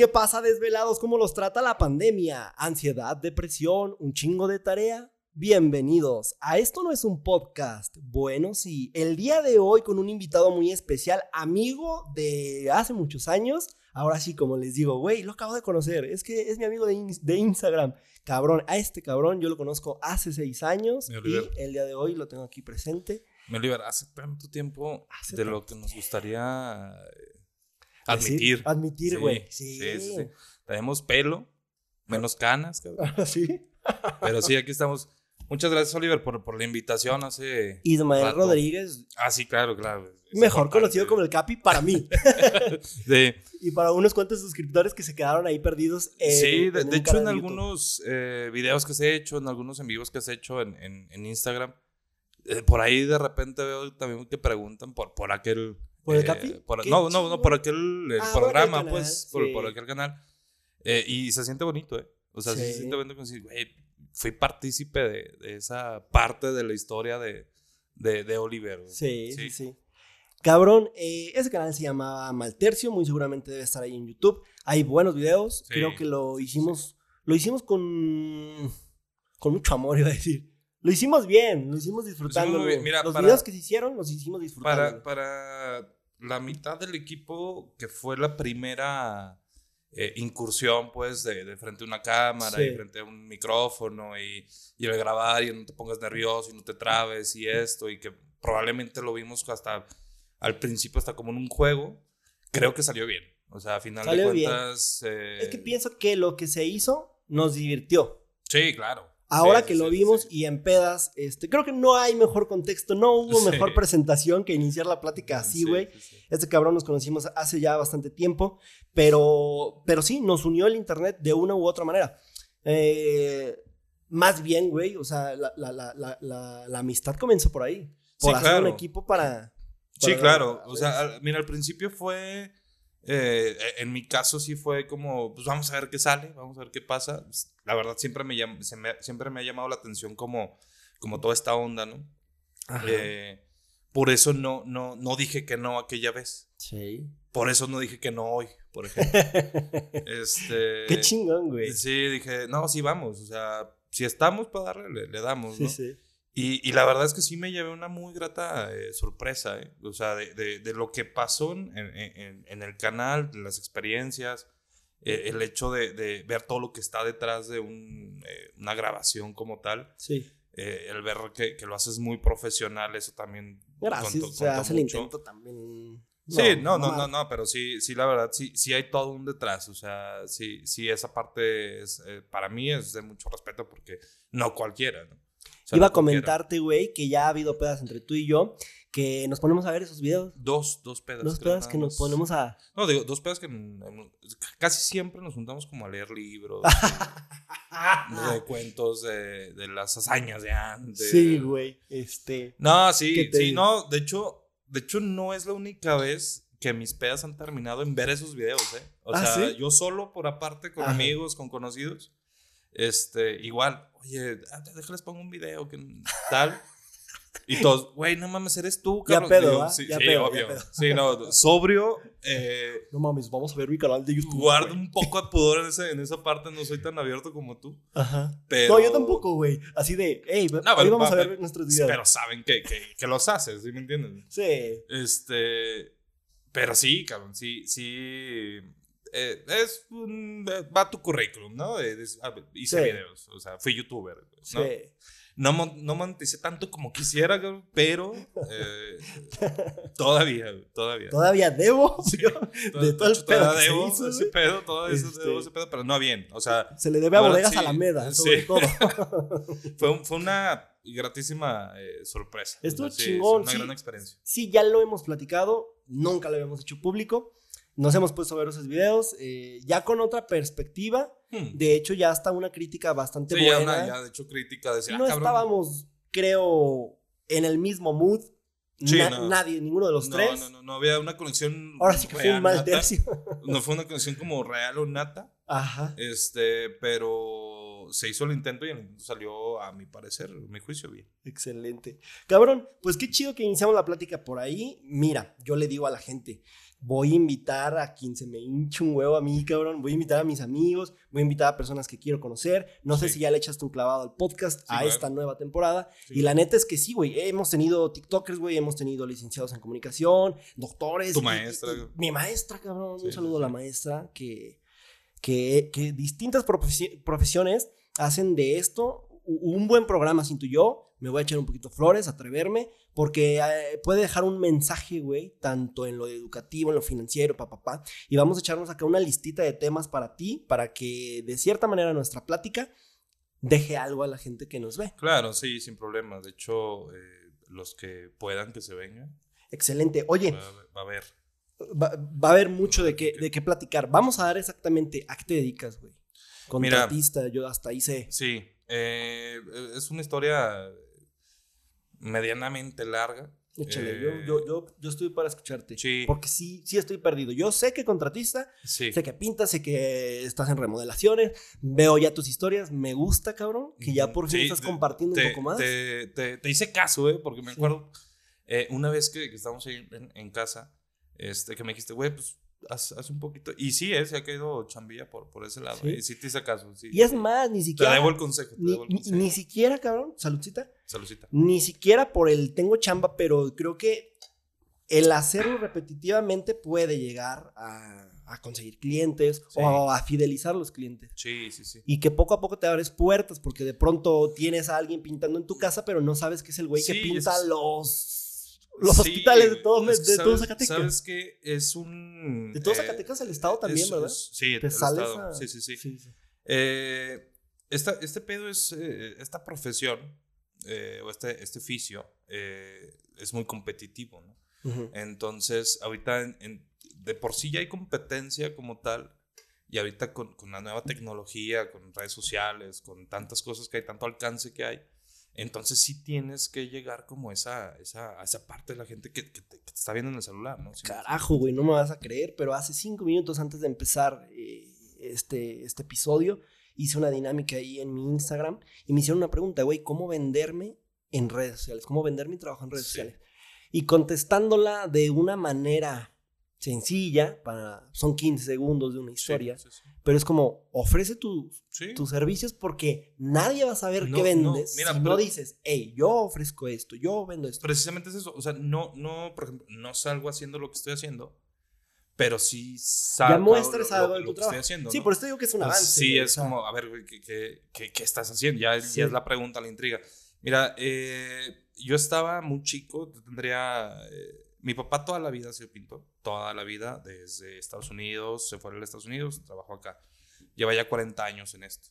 ¿Qué pasa, desvelados? ¿Cómo los trata la pandemia? ¿Ansiedad, depresión, un chingo de tarea? Bienvenidos a Esto no es un podcast. Bueno, sí, el día de hoy con un invitado muy especial, amigo de hace muchos años. Ahora sí, como les digo, güey, lo acabo de conocer. Es que es mi amigo de, de Instagram. Cabrón, a este cabrón yo lo conozco hace seis años y el día de hoy lo tengo aquí presente. Mi Oliver, hace tanto tiempo Hace de tanto lo que nos gustaría eh, admitir. admitir, güey. Sí, Sí. sí, sí, sí. Tenemos pelo, menos canas, cabrón. ¿Sí? pero sí, aquí estamos. Muchas gracias, Oliver, por, por la invitación hace... Ismael. Rodríguez, Ah, sí, claro, claro. mejor importante. conocido como el Capi para mí. Sí, y para unos cuantos suscriptores que se quedaron ahí perdidos. en- sí, de, en de un hecho en de algunos eh, videos que has hecho, en algunos en vivos que has hecho en, en- en Instagram, eh, por ahí de repente veo también que preguntan por, por aquel... ¿Por el eh, Capi? por- no, no, no, por aquel el Ah, por programa, canal, pues, por, sí. por aquel canal. Eh, y se siente bonito, ¿eh? O sea, sí, se siente bonito decir, güey, fui partícipe de, de esa parte de la historia de, de, de Oliver. Sí, sí, Sí. Cabrón, eh, ese canal se llamaba Maltercio, muy seguramente debe estar ahí en YouTube. Hay buenos videos, creo que lo hicimos, lo hicimos con, con mucho amor, iba a decir. Lo hicimos bien, lo hicimos disfrutando. muy bien. Mira, los para- videos que se hicieron los hicimos disfrutando. Para, para la mitad del equipo, que fue la primera eh, incursión, pues, de, de frente a una cámara Sí. y frente a un micrófono y, y el grabar y no te pongas nervioso y no te trabes y esto, y que probablemente lo vimos hasta al principio, hasta como en un juego, creo que salió bien. O sea, a final Salió de cuentas. eh, Es que pienso que lo que se hizo nos divirtió. Sí, claro. Ahora Sí, que sí, lo vimos sí. y en pedas, este, creo que no hay mejor contexto, no hubo mejor presentación que iniciar la plática así, Sí, güey. Este cabrón nos conocimos hace ya bastante tiempo, pero, pero sí, nos unió el internet de una u otra manera. Eh, más bien, güey, o sea, la, la- la- la- amistad comenzó por ahí. Por hacer un equipo para... Sí, claro. O sea, al- mira, al principio fue. Eh, en mi caso sí fue como, pues vamos a ver qué sale, vamos a ver qué pasa. La verdad siempre me, llam- se me- siempre me ha llamado la atención como, como toda esta onda, ¿no? Eh, por eso no, no, no dije que no aquella vez. Sí. Por eso no dije que no hoy, por ejemplo. este, Qué chingón, güey. Sí, dije, no, sí vamos. O sea, si estamos para darle, le, le damos, Sí, ¿no? sí. Y, y la verdad es que sí me llevé una muy grata eh, sorpresa, ¿eh? O sea, de, de- de lo que pasó en, en- el canal, de las experiencias, eh, el hecho de, de ver todo lo que está detrás de un, eh, una grabación como tal, Sí. el ver que, que lo haces muy profesional, eso también Gracias. o sea, hace el intento también. Sí, no, no, no, no, pero sí, sí, la verdad, sí, sí hay todo un detrás, o sea, sí, sí, esa parte es, para mí es de mucho respeto porque no cualquiera, ¿no? O sea, Iba a comentarte, güey, que ya ha habido pedas entre tú y yo, que nos ponemos a ver esos videos. Dos, dos pedas. Dos pedas que nos ponemos a... No, digo, dos pedas que casi siempre nos juntamos como a leer libros, de, de cuentos de, de las hazañas de antes. Sí, güey. Este. No, ¿Qué sí, sí, digo? no, de hecho, de hecho no es la única vez que mis pedas han terminado en ver esos videos, ¿eh? O ¿Ah, sea, sí? yo solo por aparte con Ajá. amigos, con conocidos, este, igual, oye, déjales pongo un video que tal. Y todos, güey, no mames, eres tú, Ya Carlos. pedo, Ya sí, pedo, ya obvio. pedo. Sí, no, sobrio, eh, No mames, vamos a ver mi canal de YouTube. guardo güey. un poco de pudor en, ese- en esa parte, no soy tan abierto como tú. Ajá. Pero, No, yo tampoco, güey. Así de, hey, No, hoy pero- vamos a ver nuestros videos. Pero saben que, que, que los haces, ¿sí me entiendes? Sí. Este, pero sí, cabrón, sí, sí. Eh, es un, va tu currículum, ¿no? Eh, es- ah, hice Sí. videos, o sea, fui youtuber, Sí. ¿no? No, mon- no moneticé tanto como quisiera, pero eh, todavía, todavía. Todavía debo. Sí, de todo el pedo todavía debo hizo, ese güey. pedo, todo eso, Este- debo ese pedo, pero no bien, o sea, Se le debe a bodegas sí, Alameda, sí. sobre todo. fue, un- fue una gratísima eh, sorpresa. Estuvo sí, chingón, Una sí. gran experiencia. sí, ya lo hemos platicado. Nunca lo habíamos hecho público. Nos hemos puesto a ver esos videos. eh, ya con otra perspectiva. Hmm. De hecho, ya está una crítica bastante Sí, ya, buena. una, ya de hecho crítica decía, no ah, estábamos, creo, en el mismo mood. Sí, Na- no. Nadie, ninguno de los no, tres. No, no, no había una conexión. Ahora sí que fue un mal nata. tercio. No fue una conexión como real o nata. Ajá. Este, pero se hizo el intento y el intento salió, a mi parecer, a mi juicio, bien. Excelente. Cabrón, pues qué chido que iniciamos la plática por ahí. Mira, yo le digo a la gente voy a invitar a quien se me hinche un huevo a mí, cabrón. Voy a invitar a mis amigos, voy a invitar a personas que quiero conocer. No sé si ya le echaste un clavado al podcast, a esta nueva temporada. Sí. Y la neta es que sí, güey. Hemos tenido TikTokers, güey. Hemos tenido licenciados en comunicación, doctores. Tu y- maestra. y- mi maestra, cabrón. Un saludo a la maestra que, que, que distintas profesi- profesiones hacen de esto un buen programa, siento yo. Me voy a echar un poquito flores, atreverme, porque eh, puede dejar un mensaje, güey, tanto en lo educativo, en lo financiero, papá, pa, pa. Y vamos a echarnos acá una listita de temas para ti, para que de cierta manera nuestra plática deje algo a la gente que nos ve. Claro, sí, sin problema. De hecho, eh, los que puedan que se vengan, Excelente. Oye, va, a- haber. va, va a haber mucho de qué, de qué platicar. Vamos a dar exactamente a qué te dedicas, güey. Contratista, yo hasta ahí sé. Sí, eh, es una historia medianamente larga. Échale, Eh, yo, yo, yo, yo estoy para escucharte. Sí. Porque sí, sí estoy perdido. Yo sé que contratista, Sí. sé que pintas, sé que estás en remodelaciones, veo ya tus historias, me gusta, cabrón, que ya por fin Sí, estás te- compartiendo te, un poco más. Te, te- hice caso, ¿eh? Porque me acuerdo eh, una vez que, que estábamos ahí en, en casa, este, que me dijiste, güey, pues haz, haz un poquito. Y sí, eh, se ha caído chambilla por, por ese lado. Sí. Y sí te hice caso. Sí, y es más, ni Te siquiera. debo el consejo. Te Ni, debo el consejo. ni siquiera, cabrón, saludcita. Saludcita. Ni siquiera por el tengo chamba, pero creo que el hacerlo repetitivamente puede llegar a, a conseguir clientes Sí. o a fidelizar los clientes. Sí, sí, sí. Y que poco a poco te abres puertas, porque de pronto tienes a alguien pintando en tu casa, pero no sabes que es el güey que pinta es- los, los Sí, hospitales de todo, es que de todo Zacatecas. Sabes que es un. de todo eh, Zacatecas, el estado también, es- ¿verdad? es- sí, Te el sales estado. a- Sí, sí, sí. Eh, esta, este pedo es, eh, esta profesión, eh, o este, este oficio, es muy competitivo, ¿no? Entonces, ahorita en- en- de por sí ya hay competencia como tal, y ahorita con, con la nueva tecnología, con redes sociales, con tantas cosas que hay, tanto alcance que hay, entonces sí tienes que llegar como esa, esa, a esa parte de la gente que, que te, que te está viendo en el celular, ¿no? Carajo, güey, no me vas a creer, pero hace cinco minutos antes de empezar eh, este, este episodio, hice una dinámica ahí en mi Instagram y me hicieron una pregunta, güey, ¿cómo venderme en redes sociales? ¿Cómo vender mi trabajo en redes Sí. sociales? Y contestándola de una manera sencilla, para, son 15 segundos de una sí, historia, sí, sí. pero es como, ofrece tu- Sí. tus servicios porque nadie va a saber No, qué no, vendes mira, si no dices, hey, yo ofrezco esto, yo vendo esto. Precisamente es eso. O sea, no, no, por ejemplo, no salgo haciendo lo que estoy haciendo, pero sí salgo. ya lo- algo lo tu trabajo. estoy haciendo. sí, ¿no? por eso digo que es un avance. Sí, o es sea, como, a ver, ¿qué, qué, qué- qué estás haciendo? Ya, es- Sí. ya es la pregunta, la intriga. Mira, eh, yo estaba muy chico, tendría... eh, mi papá toda la vida ha sido pintor, toda la vida, desde Estados Unidos, se fue a Estados Unidos, trabajó acá. Lleva ya 40 años en esto.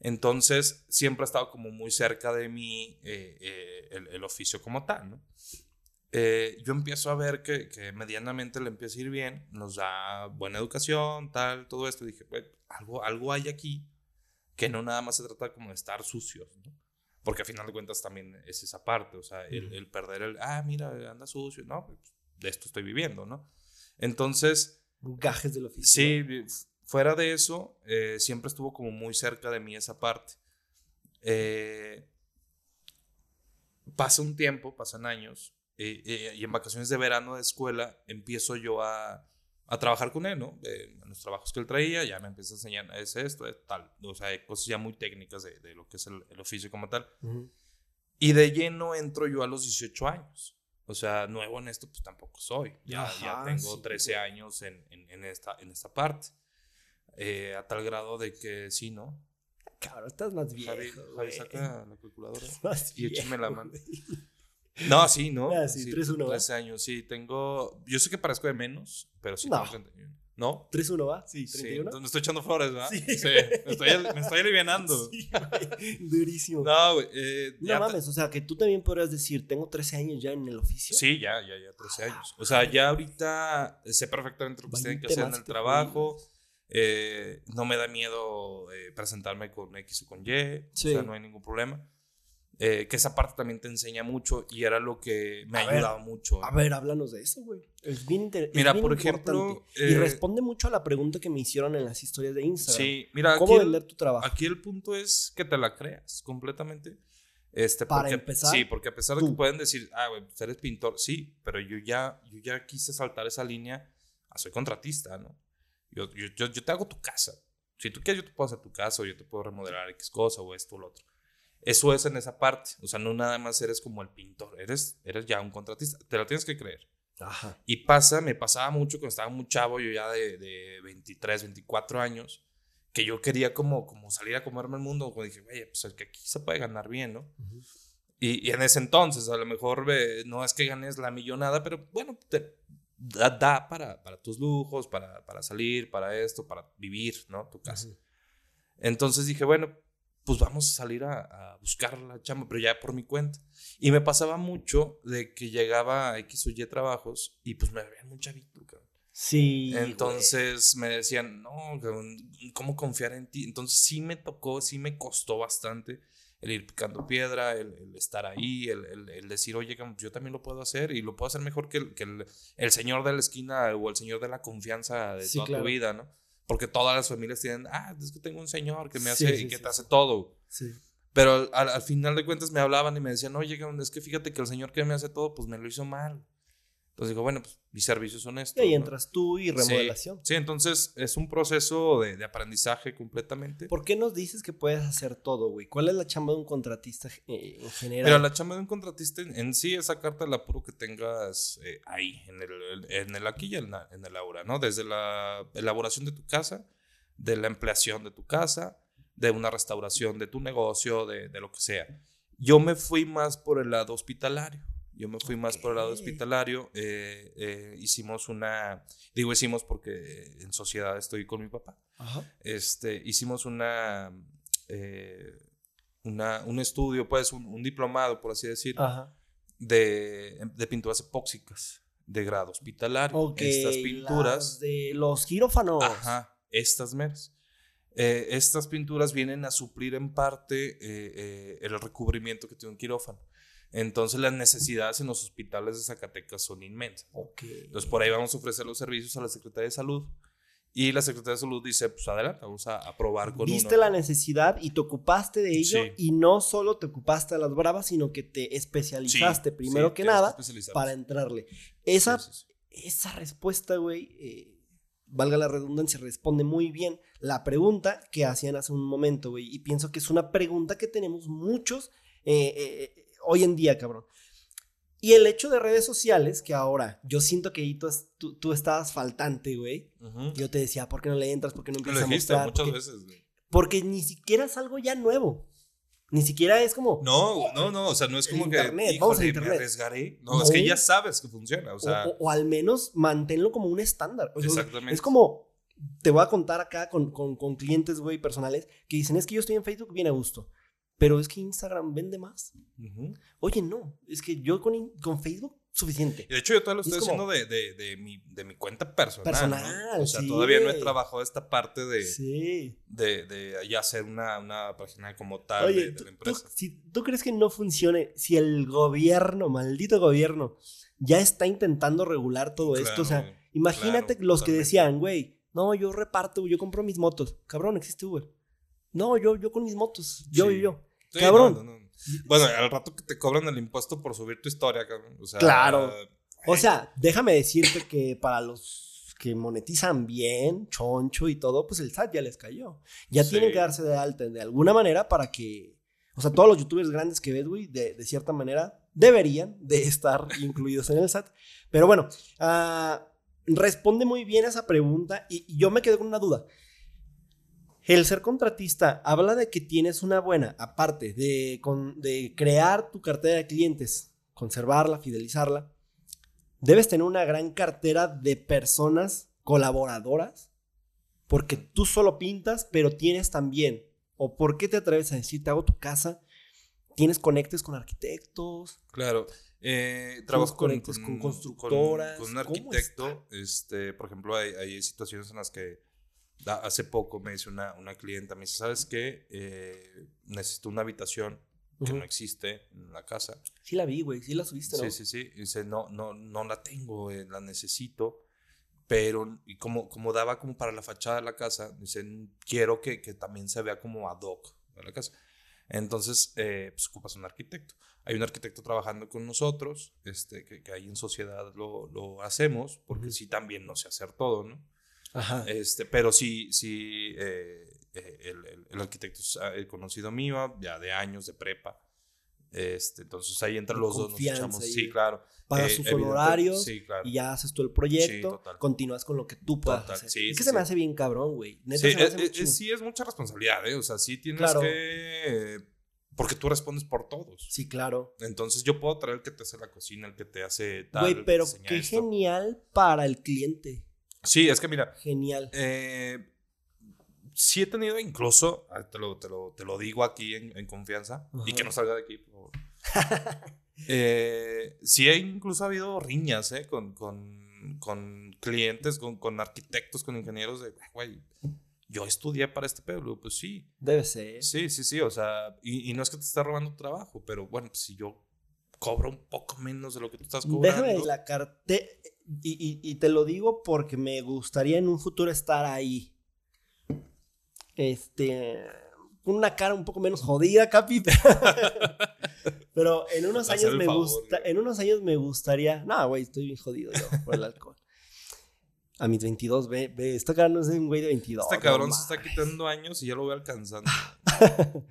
Entonces, siempre ha estado como muy cerca de mí eh, eh, el, el oficio como tal, ¿no? Eh, yo empiezo a ver que, que medianamente le empieza a ir bien, nos da buena educación, tal, todo esto. Y dije, "Güey, algo, algo hay aquí que no nada más se trata como de estar sucios, ¿no? Porque a final de cuentas también es esa parte, o sea, el, el perder el, ah, mira, anda sucio, no, pues, de esto estoy viviendo, ¿no? Entonces, gajes del oficio. Sí, fuera de eso, eh, siempre estuvo como muy cerca de mí esa parte. Eh, pasa un tiempo, pasan años, eh, eh, y en vacaciones de verano de escuela empiezo yo a, a trabajar con él, ¿no? Eh, en los trabajos que él traía, ya me empieza a enseñar, es esto, es tal, o sea, hay cosas ya muy técnicas de, de lo que es el, el oficio como tal. Ujú. Y de lleno entro yo a los 18 años. O sea, nuevo en esto, pues tampoco soy. Ya, ya Ajá, tengo sí, 13 años en, en, en esta, en esta parte. Eh, a tal grado de que sí, ¿no? Cabrón, estás más viejo. Javi, Javi, saca la calculadora. Y échame la mano. No, sí, ¿no? Ah, sí, 3-1, ¿va? 13 años, sí. Tengo. Yo sé que parezco de menos, pero sí No. tengo 31. ¿No? 3-1, ¿va? Sí, Sí, 31. entonces me estoy echando flores, ¿verdad? Sí. me, estoy, me estoy alivianando. Sí, güey, Durísimo. No, güey. eh, No mames, o sea, que tú también podrías decir, tengo 13 años ya en el oficio. Sí, ya, ya, ya, 13 años. O sea, ya ahorita sé perfectamente lo que se tiene que hacer en el trabajo. eh, no me da miedo eh, presentarme con X o con Y. Sí. O sea, no hay ningún problema. Eh, que esa parte también te enseña mucho y era lo que me A ha ver, ayudado mucho. A ver, háblanos de eso, güey. Es bien interesante. Mira, por ejemplo, y eh, responde mucho a la pregunta que me hicieron en las historias de Instagram. Sí, mira, aquí ¿Cómo el, vender tu trabajo? aquí el punto es que te la creas completamente. Este, Para porque, empezar, Sí, porque a pesar de tú. que pueden decir, ah, güey, pues eres pintor, sí, pero yo ya, yo ya quise saltar esa línea soy contratista, ¿no? Yo, yo, yo, yo te hago tu casa. Si tú quieres, yo te puedo hacer tu casa, o yo te puedo remodelar X cosa, o esto o lo otro. Eso es en esa parte. O sea, no nada más eres como el pintor, eres, eres ya un contratista. Te lo tienes que creer. Ajá. Y pasa, me pasaba mucho cuando estaba muy chavo, yo ya de, de 23, 24 años, que yo quería como, como salir a comerme el mundo. Como dije, oye, pues es que aquí se puede ganar bien, ¿no? Ujú. Y, y en ese entonces, a lo mejor eh, no es que ganes la millonada, pero bueno, te da, da para, para tus lujos, para, para salir, para esto, para vivir, ¿no? Tu casa. Ujú. Entonces dije, bueno, pues vamos a salir a, a buscar la chamba, pero ya por mi cuenta. Y me pasaba mucho de que llegaba a X o Y trabajos y pues me veían muy chavito, cabrón. Sí. güey. Entonces me decían, no, ¿cómo confiar en ti? Entonces sí me tocó, sí me costó bastante el ir picando piedra, el, el estar ahí, el, el- el decir, oye, yo también lo puedo hacer y lo puedo hacer mejor que el, que el, el señor de la esquina o el señor de la confianza de Sí, toda claro. tu vida, ¿no? Porque todas las familias tienen, ah, es que tengo un señor que me hace sí, y que sí, te hace todo. Sí. Pero al, al- al final de cuentas me hablaban y me decían, oye, es que fíjate que el señor que me hace todo, pues me lo hizo mal. Entonces digo, bueno, pues mi servicio es honesto. Y ahí ¿no? entras tú y remodelación. Sí, entonces es un proceso de, de aprendizaje completamente. ¿Por qué nos dices que puedes hacer todo, güey? ¿Cuál es la chamba de un contratista eh, en general? Pero la chamba de un contratista en, en sí es sacarte el apuro que tengas eh, ahí, en el, en el aquí y en, la- en el ahora, ¿no? Desde la elaboración de tu casa, de la empleación de tu casa, de una restauración de tu negocio, de, de lo que sea. Yo me fui más por el lado hospitalario. Yo me fui más por el lado hospitalario. eh, eh, hicimos una, digo hicimos porque en sociedad estoy con mi papá. Ajá. este, hicimos una, eh, una, un estudio, pues un, un diplomado, por así decir, Ajá. de, de pinturas epóxicas de grado hospitalario. Ok. Estas pinturas, de los quirófanos. ajá, estas meras. Eh, estas pinturas vienen a suplir en parte eh, eh, el recubrimiento que tiene un quirófano. Entonces las necesidades en los hospitales de Zacatecas son inmensas. Entonces por ahí vamos a ofrecer los servicios a la Secretaría de Salud. Y la Secretaría de Salud dice, pues adelante, vamos a, a probar con Viste uno. la necesidad y te ocupaste de ello. Sí. Y no solo te ocupaste de las bravas, sino que te especializaste Sí, primero sí, que nada para entrarle. Esa, esa respuesta, güey, eh, valga la redundancia, responde muy bien la pregunta que hacían hace un momento, güey. Y pienso que es una pregunta que tenemos muchos eh, eh, hoy en día, cabrón. Y el hecho de redes sociales, que ahora yo siento que tú, tú, tú estabas faltante, güey. Ujú. Yo te decía, ¿por qué no le entras? ¿Por qué no Lo empiezas a dijiste mostrar? muchas Porque- veces. güey. Porque ni siquiera es algo ya nuevo. Ni siquiera es como. No, no, no, o sea, no es como internet, que, vamos híjole, internet. me arriesgaré. No, es que No. ya sabes que funciona, o o, sea, o- o al menos manténlo como un estándar. O sea, exactamente. Es como. Te voy a contar acá con, con, con clientes, güey, personales, que dicen, es que yo estoy en Facebook bien a gusto. Pero es que Instagram vende más. Oye, no. Es que yo con, con Facebook, suficiente. De hecho, yo todavía lo es estoy como- haciendo de, de, de, mi, de mi cuenta personal. ¿no? Personal, O sea, sí, todavía no he trabajado esta parte de, Sí. de, de ya hacer una, una página como tal Oye, de, ¿tú, la tú- empresa. si tú crees que no funcione, si el gobierno, maldito gobierno, ya está intentando regular todo esto, o sea, imagínate claro, los que decían, güey, no, yo reparto, yo compro mis motos. Cabrón, existe Uber. No, yo, yo con mis motos, yo Sí. y yo. Sí, cabrón. no, no, no. Bueno, al rato que te cobran el impuesto por subir tu historia, cabrón. O sea, Claro. O ay, sea, déjame decirte que para los que monetizan bien, choncho y todo, pues el SAT ya les cayó. Ya Sí. tienen que darse de alta de alguna manera para que, o sea, todos los youtubers grandes que ves, güey, de, de cierta manera deberían de estar incluidos en el SAT. Pero bueno, ah, responde muy bien a esa pregunta y, y yo me quedé con una duda. El ser contratista habla de que tienes una buena, aparte de, con- de crear tu cartera de clientes, conservarla, fidelizarla, debes tener una gran cartera de personas colaboradoras, porque tú solo pintas, pero tienes también, o por qué te atreves a decir, te hago tu casa, tienes conectes con arquitectos, Claro. Eh, trabajo con, constructoras? Con, un ¿Cómo arquitecto. Este, por ejemplo, hay, hay situaciones en las que hace poco me dice una, una clienta, me dice, ¿sabes qué? Eh, necesito una habitación que Ujú. no existe en la casa. Sí la vi, güey, sí la subiste, ¿no? Sí, sí, sí. Y dice, no, no, no la tengo, eh, la necesito. Pero, y como, como daba como para la fachada de la casa, dice, quiero que, que también se vea como ad hoc a la casa. Entonces, eh, pues ocupas un arquitecto. Hay un arquitecto trabajando con nosotros, este, que, que ahí en sociedad lo, lo hacemos, porque Ujú. sí también no sé hacer todo, ¿no? Ajá. Este, pero sí, sí, eh, eh, el, el- el arquitecto es ah, el conocido mío, ya de años, de prepa. Este, entonces ahí entre los dos nos echamos. Sí, claro. Pagas Eh, sus evidente- honorarios Sí, claro. y ya haces tú el proyecto, Sí, continúas con lo que tú puedas Total, hacer. sí, es que se me hace bien cabrón, güey. Sí, es, sí, es mucha responsabilidad, ¿eh? O sea, sí tienes Claro. que. eh, Porque tú respondes por todos. Sí, claro. Entonces yo puedo traer el que te hace la cocina, el que te hace tal. Güey, pero qué esto. genial para el cliente. Sí, es que mira, Genial. eh, sí he tenido incluso, ah, te lo, te lo, te lo digo aquí en, en confianza, y que no salga de aquí, por favor. Eh, sí, he incluso habido riñas ¿eh? con, con, con clientes, con, con arquitectos, con ingenieros de, güey, yo estudié para este pueblo, pues sí, Debe ser. sí, sí, sí, o sea, y, y no es que te esté robando trabajo, pero bueno, pues si yo cobro un poco menos de lo que tú estás cobrando. Déjame la cartera. Y, y- y te lo digo porque me gustaría en un futuro estar ahí. Este. Con una cara un poco menos jodida, Capi. Pero en unos años me favor, gusta. güey. En unos años me gustaría. No, güey, estoy bien jodido yo por el alcohol. A mis 22, ve, ve, esta cara no es un güey de 22. Este no cabrón se está quitando años y ya lo voy alcanzando.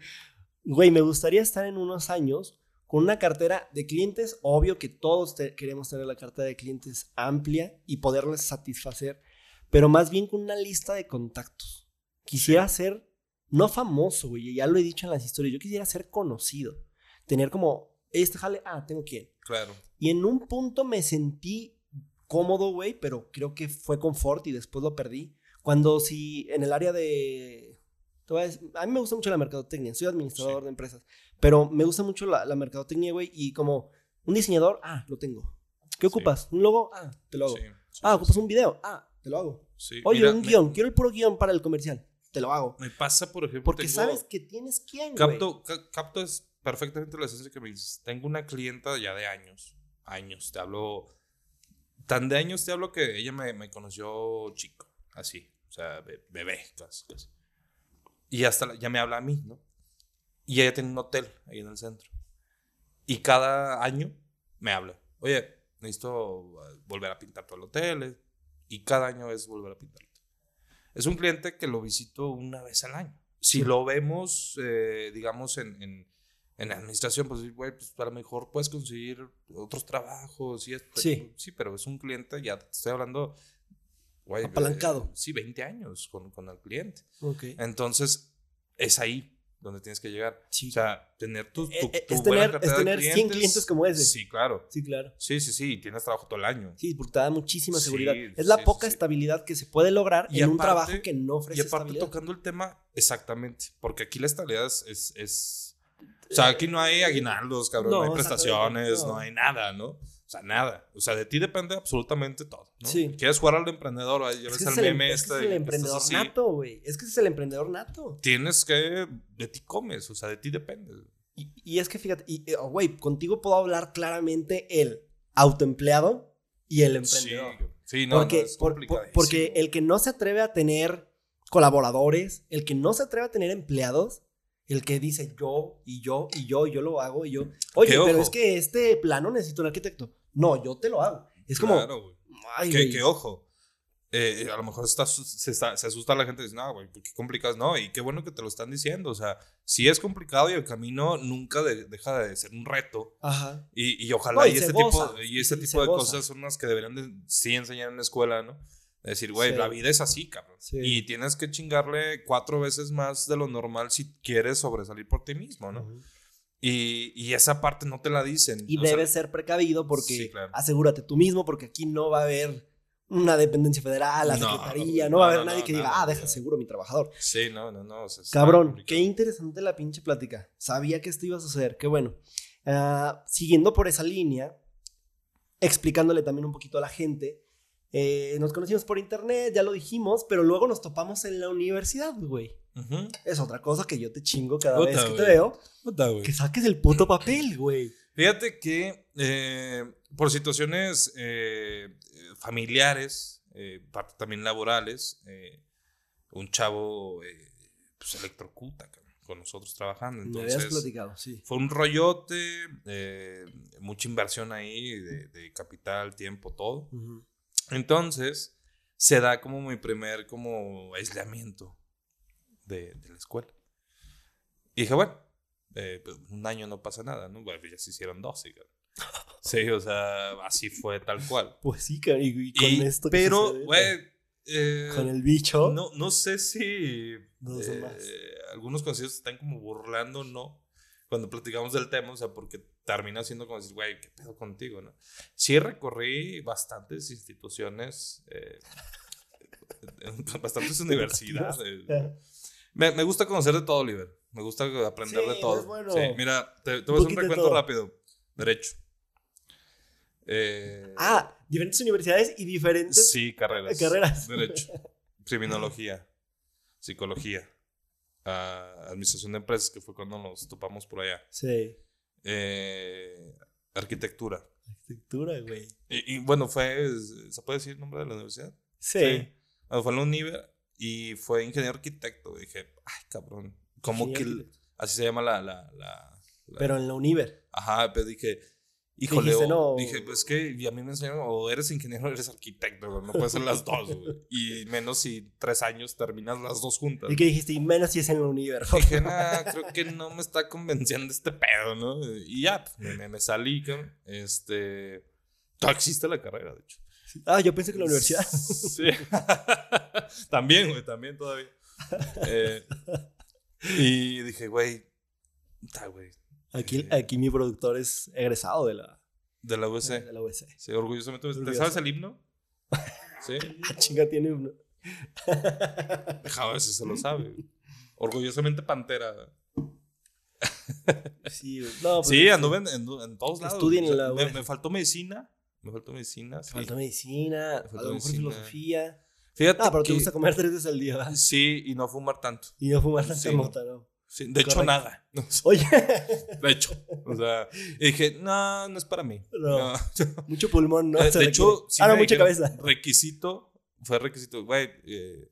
Güey, me gustaría estar en unos años con una cartera de clientes. Obvio que todos te- queremos tener la cartera de clientes amplia y poderles satisfacer, pero más bien con una lista de contactos. Quisiera ser, no famoso, güey, ya lo he dicho en las historias, yo quisiera ser conocido. Tener como, este jale, ah, tengo quién. Claro. Y en un punto me sentí cómodo, güey, pero creo que fue confort y después lo perdí. Cuando si en el área de... a, decir- a mí me gusta mucho la mercadotecnia, soy administrador Sí. de empresas, pero me gusta mucho la, la mercadotecnia, güey, y como un diseñador, ah, lo tengo. ¿Qué ocupas? ¿Un logo? Ah, te lo hago. Sí, sí, ah, ocupas un video? Ah, te lo hago. Oye, mira, un me- guion, quiero el puro guion para el comercial. Te lo hago. Me pasa, por ejemplo, Porque tengo- sabes que tienes quién, güey. Capto, ca- capto es perfectamente la esencia que me dices. Tengo una clienta ya de años. Años. Te hablo. Tan de años te hablo que ella me, me conoció chico. Así. O sea, be- bebé, casi, casi. Y hasta la- ya me habla a mí, ¿no? Y ella tiene un hotel ahí en el centro. Y cada año me habla. Oye, necesito eh, volver a pintar todo el hotel. eh". Y cada año es volver a pintar. Es un cliente que lo visito una vez al año. Si lo vemos, eh, digamos, en, en, en la administración, pues, güey, pues a lo mejor puedes conseguir otros trabajos y esto. Sí. Sí, pero es un cliente, ya te estoy hablando, güey. Apalancado. eh, sí, 20 años con, con el cliente. Ok. Entonces, es ahí donde tienes que llegar. Sí. O sea, tener tu, Eh, tu, eh, tu es buena tener- cartera es de tener 100 clientes como ese. Sí, claro. Sí, claro. Sí, sí, sí, y tienes trabajo todo el año. Sí, porque te da muchísima Sí, seguridad. es la sí, poca estabilidad que se puede lograr Y en un trabajo que no ofrece Y aparte estabilidad. tocando el tema, exactamente, porque aquí la estabilidad es, es, o sea, aquí no hay aguinaldos, cabrón, no, No, hay prestaciones, no. no. hay nada, ¿no? O sea, nada. O sea, de ti depende absolutamente todo, ¿no? Sí. Quieres jugar al emprendedor, Es que es el, meme es este es el emprendedor nato, güey. Es que es el emprendedor nato. Tienes que, de ti comes, o sea, de ti depende. Y, y es que fíjate, eh, oh, güey, contigo puedo hablar claramente el autoempleado y el Sí, emprendedor. sí, no, porque, no, es por- porque el que no se atreve a tener colaboradores, el que no se atreve a tener empleados, el que dice yo y yo y yo y yo lo hago y yo. Oye, pero ojo. es que este plano necesita un arquitecto. No, yo te lo hago. Es como, Claro, güey. ay, Que, ojo, eh, a lo mejor está, se, está- se asusta la gente y dice, no, güey, qué complicado es. No, y qué bueno que te lo están diciendo. O sea, sí es complicado y el camino nunca de- deja de ser un reto. Ajá. Y, y ojalá No, y y, este goza, tipo, y este y tipo se de goza. cosas son las que deberían de, sí enseñar en la escuela, ¿no? Decir, güey, Sí. la vida es así, cabrón. Sí. Y tienes que chingarle cuatro veces más de lo normal si quieres sobresalir por ti mismo, ¿no? Y, y esa parte no te la dicen. Y o sea, debes ser precavido porque Sí, claro. asegúrate tú mismo, porque aquí no va a haber una dependencia federal, la No, secretaría, no, no, va a haber nadie que diga, ah, deja seguro a mi trabajador. Sí, no, no, no. o sea, Cabrón, qué interesante la pinche plática. Sabía que esto iba a suceder, qué bueno. Ah, siguiendo por esa línea, explicándole también un poquito a la gente, eh, nos conocimos por internet, ya lo dijimos, pero luego nos topamos en la universidad, güey. Ujú. Es otra cosa que yo te chingo cada Puta, vez que te güey. veo, Puta, que saques el puto papel, güey. Fíjate que eh, por situaciones eh, familiares, eh, parte también laborales, eh, un chavo eh, pues electrocuta, con nosotros trabajando. Me habías Entonces, platicado, sí. fue un rollote, mucha inversión ahí de, de capital, tiempo, todo. Ujú. Entonces, se da como mi primer como aislamiento de, de la escuela. Y dije, bueno, eh, pues, un año no pasa nada, ¿no? Bueno, ya se hicieron dos, sí. Sí, o sea, así fue tal cual. Pues sí, cabrón, y, con Y- esto pero, güey, eh, con el bicho. no, no sé si No eh, algunos conocidos se están como burlando, ¿no? Cuando platicamos del tema, o sea, porque termina siendo como decir, güey, ¿qué pedo contigo, no? Sí recorrí bastantes instituciones, eh, bastantes universidades. Me, me gusta conocer de todo, Oliver. Me gusta aprender Sí, de todo. es bueno. Sí, mira, te, te voy a hacer un recuento rápido. Derecho. Eh, Ah, diferentes universidades y diferentes. Sí, carreras. carreras. Derecho. Criminología. Psicología. ah, administración de empresas, que fue cuando nos topamos por allá. Sí. Eh, arquitectura. Arquitectura, güey. Y, y, bueno, fue. ¿Se puede decir el nombre de la universidad? Sí. Ah, fue en la Univer y fue ingeniero arquitecto. Y dije, ay, cabrón. ¿Cómo que así se llama la. la, la- la- Pero en la Univer. Ajá, pero dije, híjole, Dijiste, no. dije, pues que y a mí me enseñaron, o eres ingeniero o eres arquitecto, no puedes ser las dos, güey. Y menos si tres años terminas las dos juntas. ¿Y qué dijiste? Y menos si es en la Univer. Dije, nah, creo que no me está convenciendo este pedo, ¿no? Y ya, pues, me, me- me salí. Este. Todavía existe la carrera, de hecho. Ah, yo pensé que la universidad. Sí. también, güey, también todavía. Eh, y dije, güey, ta, güey, Aquí, aquí mi productor es egresado de la, de la UC. de la UC. Sí, orgullosamente. ¿Te sabes el himno? Sí. Ah, chinga, tiene ver si se lo sabe. Orgullosamente pantera. Sí, no, pues, Sí, anduve en, en- en todos lados. Estudien en la me, me faltó medicina. Me faltó medicina. sí. Falta medicina, faltó a lo mejor medicina. filosofía. Fíjate Ah, pero te gusta comer tres veces al día, ¿verdad? Sí, y no fumar tanto. Y no fumar tanta Sí, mota, ¿no? Sí, de hecho, nada. Oye, De hecho. O sea, y dije, no, no es para mí. No. No. mucho pulmón, ¿no? Eh, de requiere. hecho, sí ah, no, mucha cabeza. Requisito, fue requisito. Güey, eh,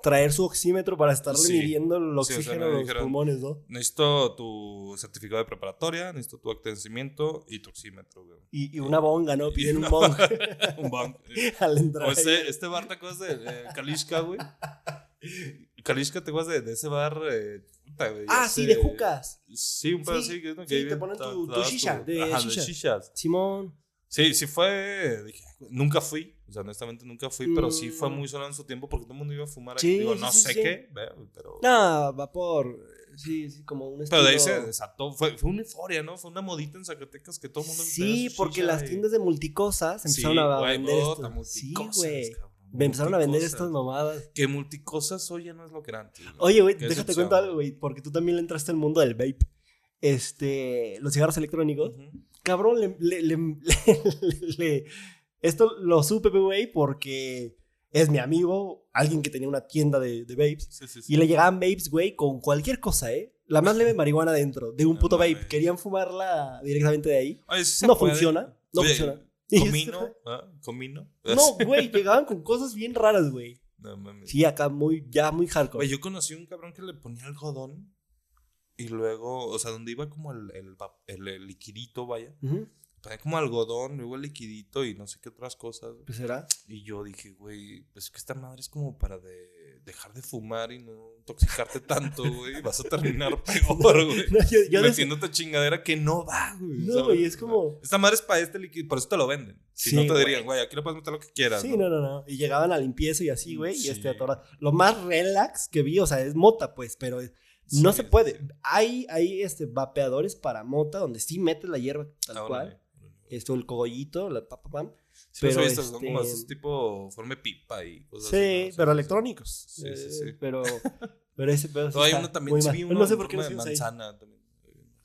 Traer su oxímetro para estarle Sí. midiendo el Sí, o sea, oxígeno los dijeron- pulmones, ¿no? necesito tu certificado de preparatoria, necesito tu acta de nacimiento y tu oxímetro, güey. Y, y una bonga, ¿no? Piden un bong Un bang. al entrar. O este, este bar, ¿te acuerdas de eh, Kalishka, güey? Kalishka, ¿te acuerdas de, de ese bar? eh, Ah, sí, de jucas. Sí, un pedo Sí, así. que, ¿no? sí, que ahí te ponen tu- tu shisha, de ajá, shishas. Simón. Sí, sí fue. Dije, nunca fui. O sea, honestamente nunca fui, pero sí fue Mm. muy sonado en su tiempo porque todo el mundo iba a fumar Sí, aquí. Digo, sí, no sí, sé sí. qué, pero. No, vapor. Sí, sí, como un Pero de ahí se estilo- desató. Fue, fue una euforia, ¿no? Fue una modita en Zacatecas que todo el mundo. Sí, porque las y- tiendas de multicosas Sí, empezaron a vender puta, esto. Sí, güey. Me empezaron a vender estas mamadas. Que multicosas hoy ya no es lo que era antes. güey. Oye, güey, déjate cuento algo, güey, porque tú también le entraste al mundo del vape. Este, los cigarros electrónicos. Ujú. Cabrón, le, le- le- esto lo supe, güey, porque es mi amigo, alguien que tenía una tienda de, de vapes. Sí, sí, sí. Y le llegaban vapes, güey, con cualquier cosa, ¿eh? La más leve marihuana dentro, de un No puto vape. mames. Querían fumarla directamente de ahí. Oye, no puede. funciona, no Oye, funciona. Comino, ¿ah? Comino. No, güey, llegaban con cosas bien raras, güey. No mames. Sí, acá muy, ya muy hardcore. Güey, yo conocí un cabrón que le ponía algodón y luego, o sea, donde iba como el, el, el- el liquidito, vaya. Ponía como algodón, luego el liquidito y no sé qué otras cosas. Pues será. Y yo dije, güey, pues que esta madre es como para de dejar de fumar y no intoxicarte tanto, güey. Vas a terminar peor, güey. No, yo, yo chingadera que no va, güey. No, güey, es como- Esta madre es para este líquido, por eso te lo venden. Si Sí, no te güey. dirían, güey, aquí le puedes meter lo que quieras. Sí, no, no, no. Y llegaban a limpieza y así, güey. Sí. Y este atorado. Lo más relax que vi, o sea, es mota, pues, pero es- no Sí, se puede. Hay, hay este, vapeadores para mota donde sí metes la hierba tal Ah, cual. Esto, el cogollito, la pa, pa, pam. Sí, Pero, pero visto, son como este- esos tipo forme pipa y cosas Sí, así. ¿no? pero Sí, electrónicos. Sí, sí, Eh, sí. Pero, pero ese pedo No, hay uno también, sí vi Pero uno no sé por qué forma de usa ahí. manzana también.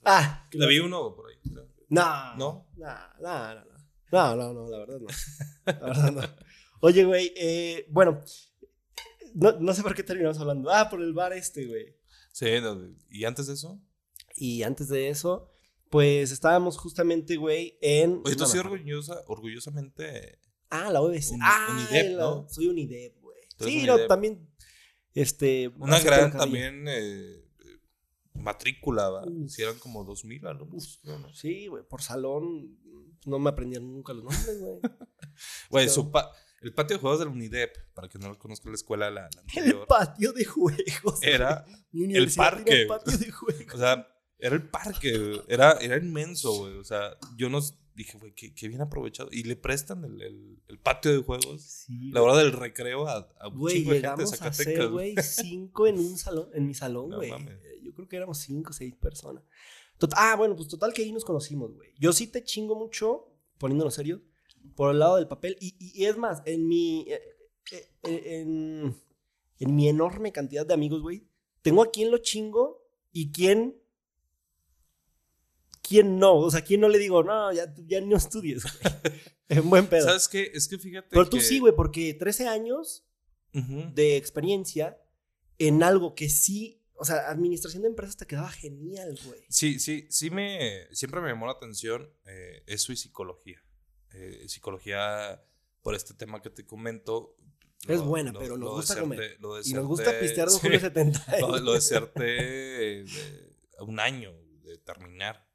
Ah, Le vi uno por ahí. No. ¿No? No, no, no. No, no, no, la verdad no. La verdad no. Oye, güey, eh, bueno, no, no sé por qué terminamos hablando. Ah, por el bar este, güey. Sí, no, y antes de eso. Y antes de eso, pues estábamos justamente, güey, en. Oye, tú no sí orgullosa, orgullosamente. Ah, la OBS. Un- ah, Unidep, ¿no? Soy Unidep, güey. Sí, no, también. Este. Una gran también. eh, matrícula, ¿va? Si eran como 2000 alumnos. creo, ¿no? Sí, güey, por salón no me aprendían nunca los nombres, güey. Güey, su pa- el patio de juegos del UNIDEP, para que no lo conozca la escuela, la, la El patio de juegos. era, universidad parque. tenía patio de juegos. o sea, era el parque, era, era inmenso, güey. O sea, yo nos dije, güey, qué, qué bien aprovechado. Y le prestan el, el- el patio de juegos, Sí, la hora del recreo a, a un Güey, chingo de gente de Zacatecas. güey, cinco en un salón, en mi salón, No güey. mames. Eh, Yo creo que éramos cinco o seis personas. Tot- ah, bueno, pues total que ahí nos conocimos, güey. Yo sí te chingo mucho, poniéndonos serios, por el lado del papel. Y, y- es más, en mi. eh, eh, en, en mi enorme cantidad de amigos, güey, tengo a quien lo chingo y quién. ¿Quién no? O sea, ¿quién no le digo, no, ya, ya no estudies, güey? En buen pedo. ¿Sabes qué? Es que fíjate Pero tú que- sí, güey, porque 13 años de experiencia en algo que sí, o sea, administración de empresas te quedaba genial, güey. Sí, sí, sí me, siempre me llamó la atención eh, eso y psicología. Eh, psicología, por este tema que te comento. Es buena, pero nos gusta deserté- comer. lo Y nos gusta pistear dos sí, Julio 70. lo, lo deserté eh, un año de terminar.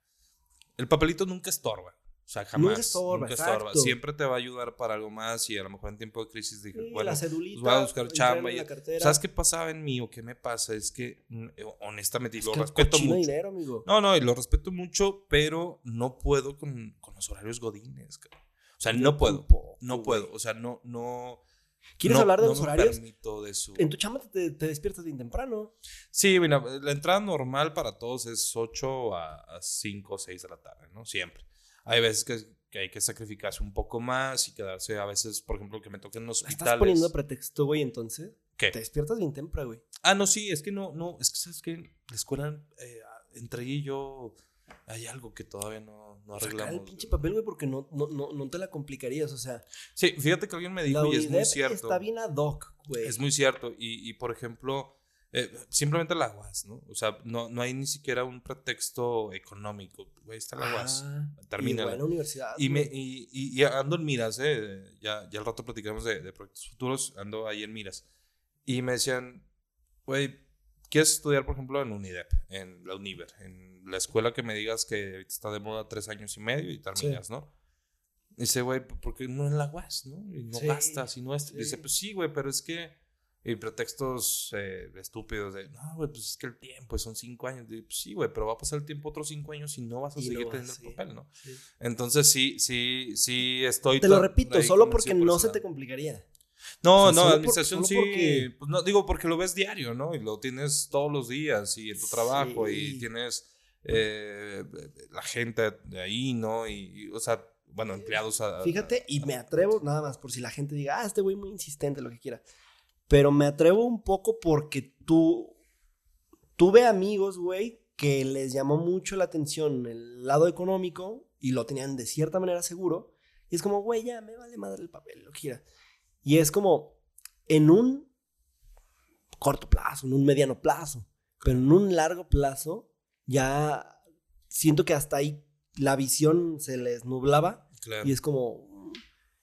El papelito nunca estorba. O sea, jamás. Nunca estorba, exacto. Siempre te va a ayudar para algo más y a lo mejor en tiempo de crisis dije, Sí, bueno, la cedulita, pues voy a buscar chamba. Y. ¿Sabes qué pasaba en mí o qué me pasa? Es que, mm, eh, honestamente, y Es lo respeto mucho. dinero, amigo. No, no, y lo respeto mucho, pero no puedo con, con los horarios godines. cabrón. O sea, no puedo. No puedo. O sea, no, no. ¿Quieres no- hablar de no los me horarios? permito de eso. En tu chamba te, te despiertas bien temprano. Sí, mira, la entrada normal para todos es 8 a, a 5 o 6 de la tarde, ¿no? Siempre. Hay veces que, que hay que sacrificarse un poco más y quedarse a veces, por ejemplo, que me toquen en ¿Estás hospitales. poniendo pretexto, güey, entonces? ¿Qué? Te despiertas bien temprano, güey. Ah, no, sí, es que no, no, es que sabes que la escuela, eh, entre y yo, hay algo que todavía no, no Sacar el arreglamos. pinche güey. papel, güey, porque no, no, no, no te la complicarías, o sea. Sí, fíjate que alguien me La dijo y es muy cierto. está bien ad hoc, güey. Es muy cierto. Y, y, por ejemplo, eh, simplemente la UAS, ¿no? O sea, no, no hay ni siquiera un pretexto económico. Güey, está la UAS. Ah, Termina. Y buena universidad. Y, me, y, y- y ando en miras, ¿eh? Ya, ya al rato platicamos de, de proyectos futuros, ando ahí en miras. Y me decían, güey, ¿quieres estudiar, por ejemplo, en UNIDEP, en la Univer, en la escuela que me digas que está de moda tres años y medio y terminas, ¿no? Dice, güey, ¿por qué no en la UAS, no? Y no Sí, gastas y no es... Dice, sí. pues sí, güey, pero es que... Y pretextos eh, estúpidos de, no, güey, pues es que el tiempo son cinco años. Digo, pues sí, güey, pero va a pasar el tiempo otros cinco años y no vas a Y seguir teniendo sí. el papel, ¿no? Sí. Entonces sí, sí, sí estoy. Te lo repito, solo porque por no se te complicaría. No, o sea, no, por- administración solo sí. porque- Pues no, digo porque lo ves diario, ¿no? Y lo tienes todos los días y en tu trabajo Sí. y tienes eh, la gente de ahí, ¿no? Y, y, o sea, bueno, empleados a. a- Fíjate, y me atrevo, nada más, por si la gente diga, ah, este güey muy insistente, lo que quiera. Pero me atrevo un poco porque tú. Tuve amigos, güey, que les llamó mucho la atención el lado económico y lo tenían de cierta manera seguro. Y es como, güey, ya me vale madre el papel, lo que quiera. Y es como, en un corto plazo, en un mediano plazo, pero en un largo plazo, ya siento que hasta ahí la visión se les nublaba Claro. y es como.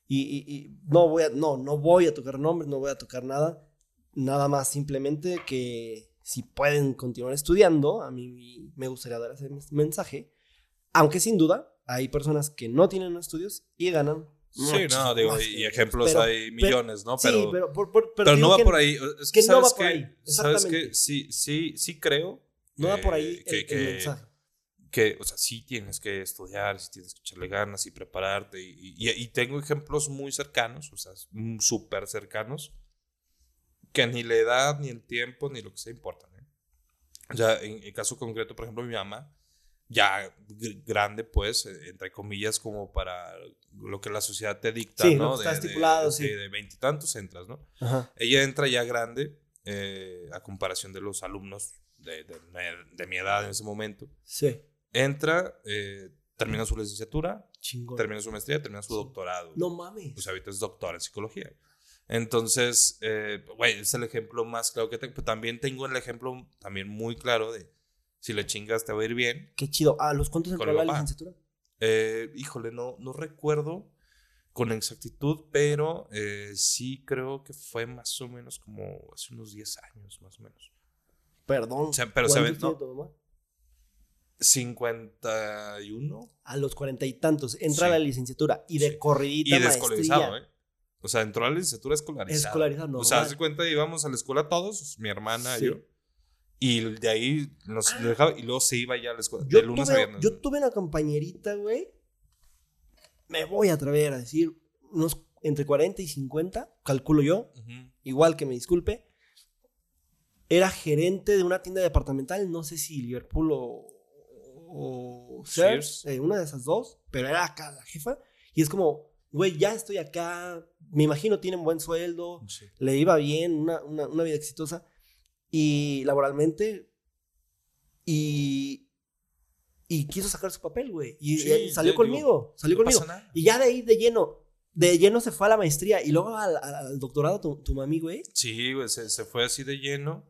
Y, y- y no voy a. No, no voy a tocar nombres, no voy a tocar nada. Nada más simplemente que si pueden continuar estudiando, a mí me gustaría dar ese mensaje. Aunque sin duda hay personas que no tienen estudios y ganan. Sí, no, digo, y, que ejemplos Pero- hay millones, ¿no? sí, Pero, pero, por- por- pero no va que por ahí. Es que, que no ¿sabes va por ahí, ¿Sabes qué? Sí, sí, sí creo. No va por ahí eh, que- el, el que- mensaje. que, o sea, sí tienes que estudiar, sí tienes que echarle ganas y prepararte. Y, y- y tengo ejemplos muy cercanos, o sea, mm, súper cercanos, que ni la edad, ni el tiempo, ni lo que sea importan. ¿eh? O sea, en el caso concreto, por ejemplo, mi mamá, ya gr- grande, pues, eh, entre comillas, como para lo que la sociedad te dicta, Sí, ¿no? está de- estipulado, de- sí. De veintitantos entras, ¿no? Ajá. Ella entra ya grande, eh, a comparación de los alumnos de, de- de mi edad en ese momento Sí. entra, eh, termina su licenciatura, Chingón. termina su maestría, termina su Sí. doctorado. No mames. Pues ahorita es doctora en psicología. Entonces, eh, güey, es el ejemplo más claro que tengo. Pero también tengo el ejemplo también muy claro de si le chingas te va a ir bien. Qué chido. Ah, ¿los cuántos entró la licenciatura? Eh, híjole, no, no recuerdo con exactitud, pero eh, sí creo que fue más o menos como hace unos 10 años, más o menos. Perdón. O sea, pero se ¿cuántos ve- no. tu mamá? 51. A los cuarenta y tantos entra a la licenciatura y de Sí. corridita Y descolarizado, ¿eh? O sea, entró a la licenciatura escolarizado. Escolarizado, O sea, hace cuenta, íbamos a la escuela todos, mi hermana, Sí. yo. Y de ahí nos Ah. dejaba y luego se iba ya a la escuela. Yo de lunes a tuve, viernes. yo tuve una compañerita, güey. Me voy a atrever a decir unos entre 40 y 50, calculo yo, igual que me disculpe. Era gerente de una tienda departamental, no sé si Liverpool o, o Sears, eh, una de esas dos, pero era acá la jefa. Y es como, güey, ya estoy acá, me imagino tienen buen sueldo, Sí. le iba bien, una, una- una vida exitosa. Y laboralmente. Y. Y quiso sacar su papel, güey. Y, Sí, y salió conmigo. salió No conmigo. Y ya de ahí de lleno. De lleno se fue a la maestría. Y luego al, al- al doctorado, tu, tu mami, güey. Sí, güey, se, se fue así de lleno.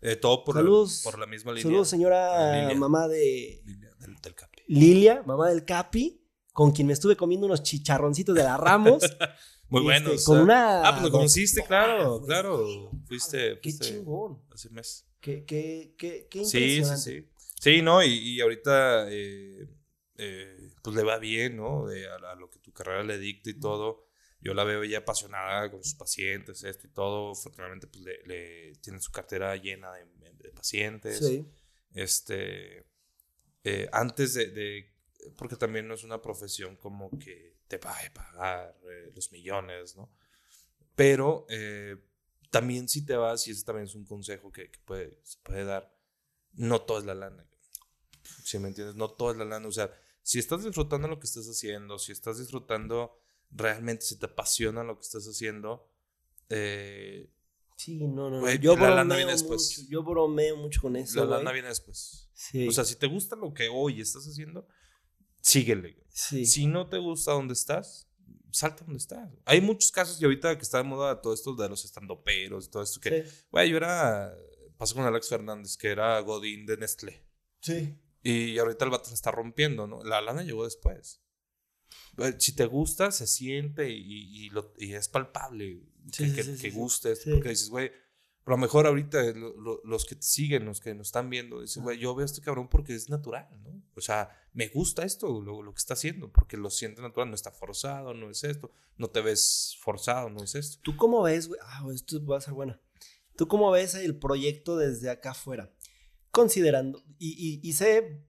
Eh, todo por, Saludos. la, por la misma línea. Saludos, señora Lilia. mamá de línea del, del Capi. Lilia, mamá del Capi. Con quien me estuve comiendo unos chicharroncitos de la Ramos. Muy Este, buenos. Con ah. una. Ah, pues lo conociste, claro, güey. claro. Fuiste, Qué fuiste chingón. hace un mes. Qué, qué, qué, qué Sí, sí, sí. Sí, no, y, y ahorita eh, eh, pues le va bien, ¿no? De a, a lo que tu carrera le dicta y todo. Yo la veo ella apasionada con sus pacientes, esto y todo. Afortunadamente, pues le, le tienen su cartera llena de, de pacientes. Sí. Este, eh, antes de, de- porque también no es una profesión como que te va a pagar eh, los millones, ¿no? Pero eh, también si te vas, y ese también es un consejo que, que puede, se puede dar, no todo es la lana. Si me entiendes, no todo es la lana. O sea, si estás disfrutando lo que estás haciendo, si estás disfrutando realmente, si te apasiona lo que estás haciendo, eh, Sí, no, no. Güey, Yo la lana bromeo viene después. mucho. Yo bromeo mucho con eso. la güey. lana viene después. Sí. O sea, si te gusta lo que hoy estás haciendo, síguele. sí. Si no te gusta donde estás, salta donde estás. Hay muchos casos y ahorita que está de moda todo esto de los estandoperos y todo esto que, Sí. güey, yo era, pasó con Alex Fernández, que era Godín de Nestlé. Sí. Y ahorita el vato se está rompiendo, ¿no? La lana llegó después. Güey, Si te gusta, se siente y, y lo- y es palpable Sí, que, sí, que- sí, que sí, sí. guste. esto, Sí. Porque dices, güey, a lo mejor ahorita lo- lo- los que te siguen, los que nos están viendo, dicen, güey, yo veo a este cabrón porque es natural, ¿no? O sea, me gusta esto, lo, lo que está haciendo, porque lo siente natural, no está forzado, no es esto, no te ves forzado, no es esto. ¿Tú cómo ves, güey? Ah, esto va a ser buena. ¿Tú cómo ves el proyecto desde acá afuera? Considerando, y, y- y sé,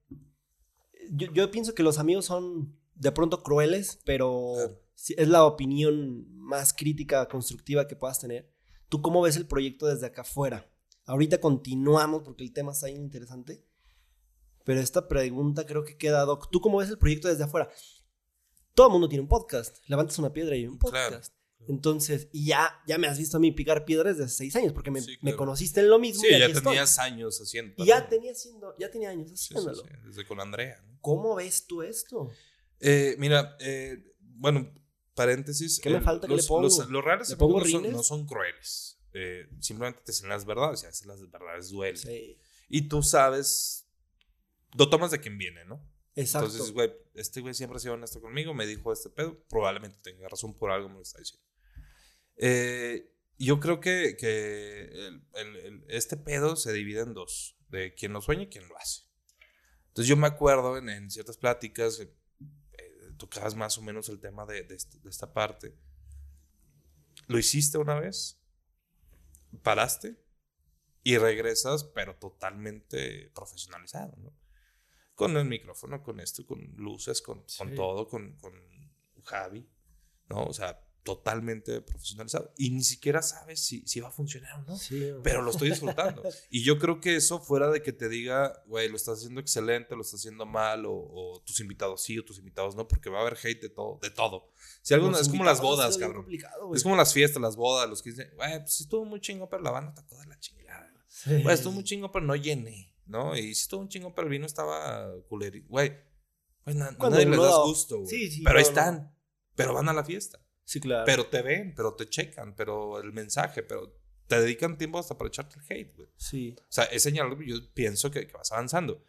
yo, yo pienso que los amigos son de pronto crueles, pero Claro. es la opinión más crítica, constructiva que puedas tener. ¿Tú cómo ves el proyecto desde acá afuera? Ahorita continuamos porque el tema está bien interesante, pero esta pregunta creo que queda, Doc. ¿Tú cómo ves el proyecto desde afuera? Todo el mundo tiene un podcast. Levantas una piedra y hay un Claro. podcast. Entonces, y ya, ya me has visto a mí picar piedras desde seis años, porque me, Sí, me claro. conociste en lo mismo. Sí, y ya estoy. tenías años haciendo. Y ya tenía, ya tenía años sí, haciéndolo. sí, desde con Andrea, ¿no? ¿Cómo ves tú esto? Eh, mira, eh, bueno, paréntesis. ¿Qué me eh, falta que los, le pongo? Los, los ¿Le pongo no son, no son crueles. Eh, simplemente te dicen las verdades y a veces las verdades duelen. Sí, Y tú sabes, lo tomas de quien viene, ¿no? exacto. Entonces, güey, este güey siempre ha sido honesto conmigo, me dijo este pedo, probablemente tenga razón por algo, me lo está diciendo. Eh, yo creo que, que el- el- el- este pedo se divide en dos, de quien lo sueña y quien lo hace. Entonces yo me acuerdo en, en ciertas pláticas, tocabas más o menos el tema de, de de esta parte. ¿Lo hiciste una vez? ¿Paraste? Y regresas, pero totalmente profesionalizado, ¿no? Con el micrófono, con esto, con luces, con, con todo, con, con Javi, ¿no? O sea, totalmente profesionalizado. Y ni siquiera sabes si, si va a funcionar o no. Sí, Pero lo estoy disfrutando. y yo creo que eso, fuera de que te diga, güey, lo estás haciendo excelente, lo estás haciendo mal, o, o tus invitados sí, o tus invitados no, porque va a haber hate de todo. De todo. Si algo, es como las bodas, cabrón. Es como las fiestas, las bodas, los que dicen, güey, pues sí estuvo muy chingo, pero la banda tocó de la chingada. Sí. Güey, estuvo muy chingo, pero no llené, ¿no? Y sí estuvo un chingo, pero el vino estaba culero. Güey, pues na- nadie les da- gusto, güey. Sí, sí, pero ahí no, no. están, pero van a la fiesta. Sí, claro. Pero te ven, pero te checan, pero el mensaje, pero te dedican tiempo hasta para echarte el hate, güey. sí. O sea, es señal, yo pienso que, que vas avanzando.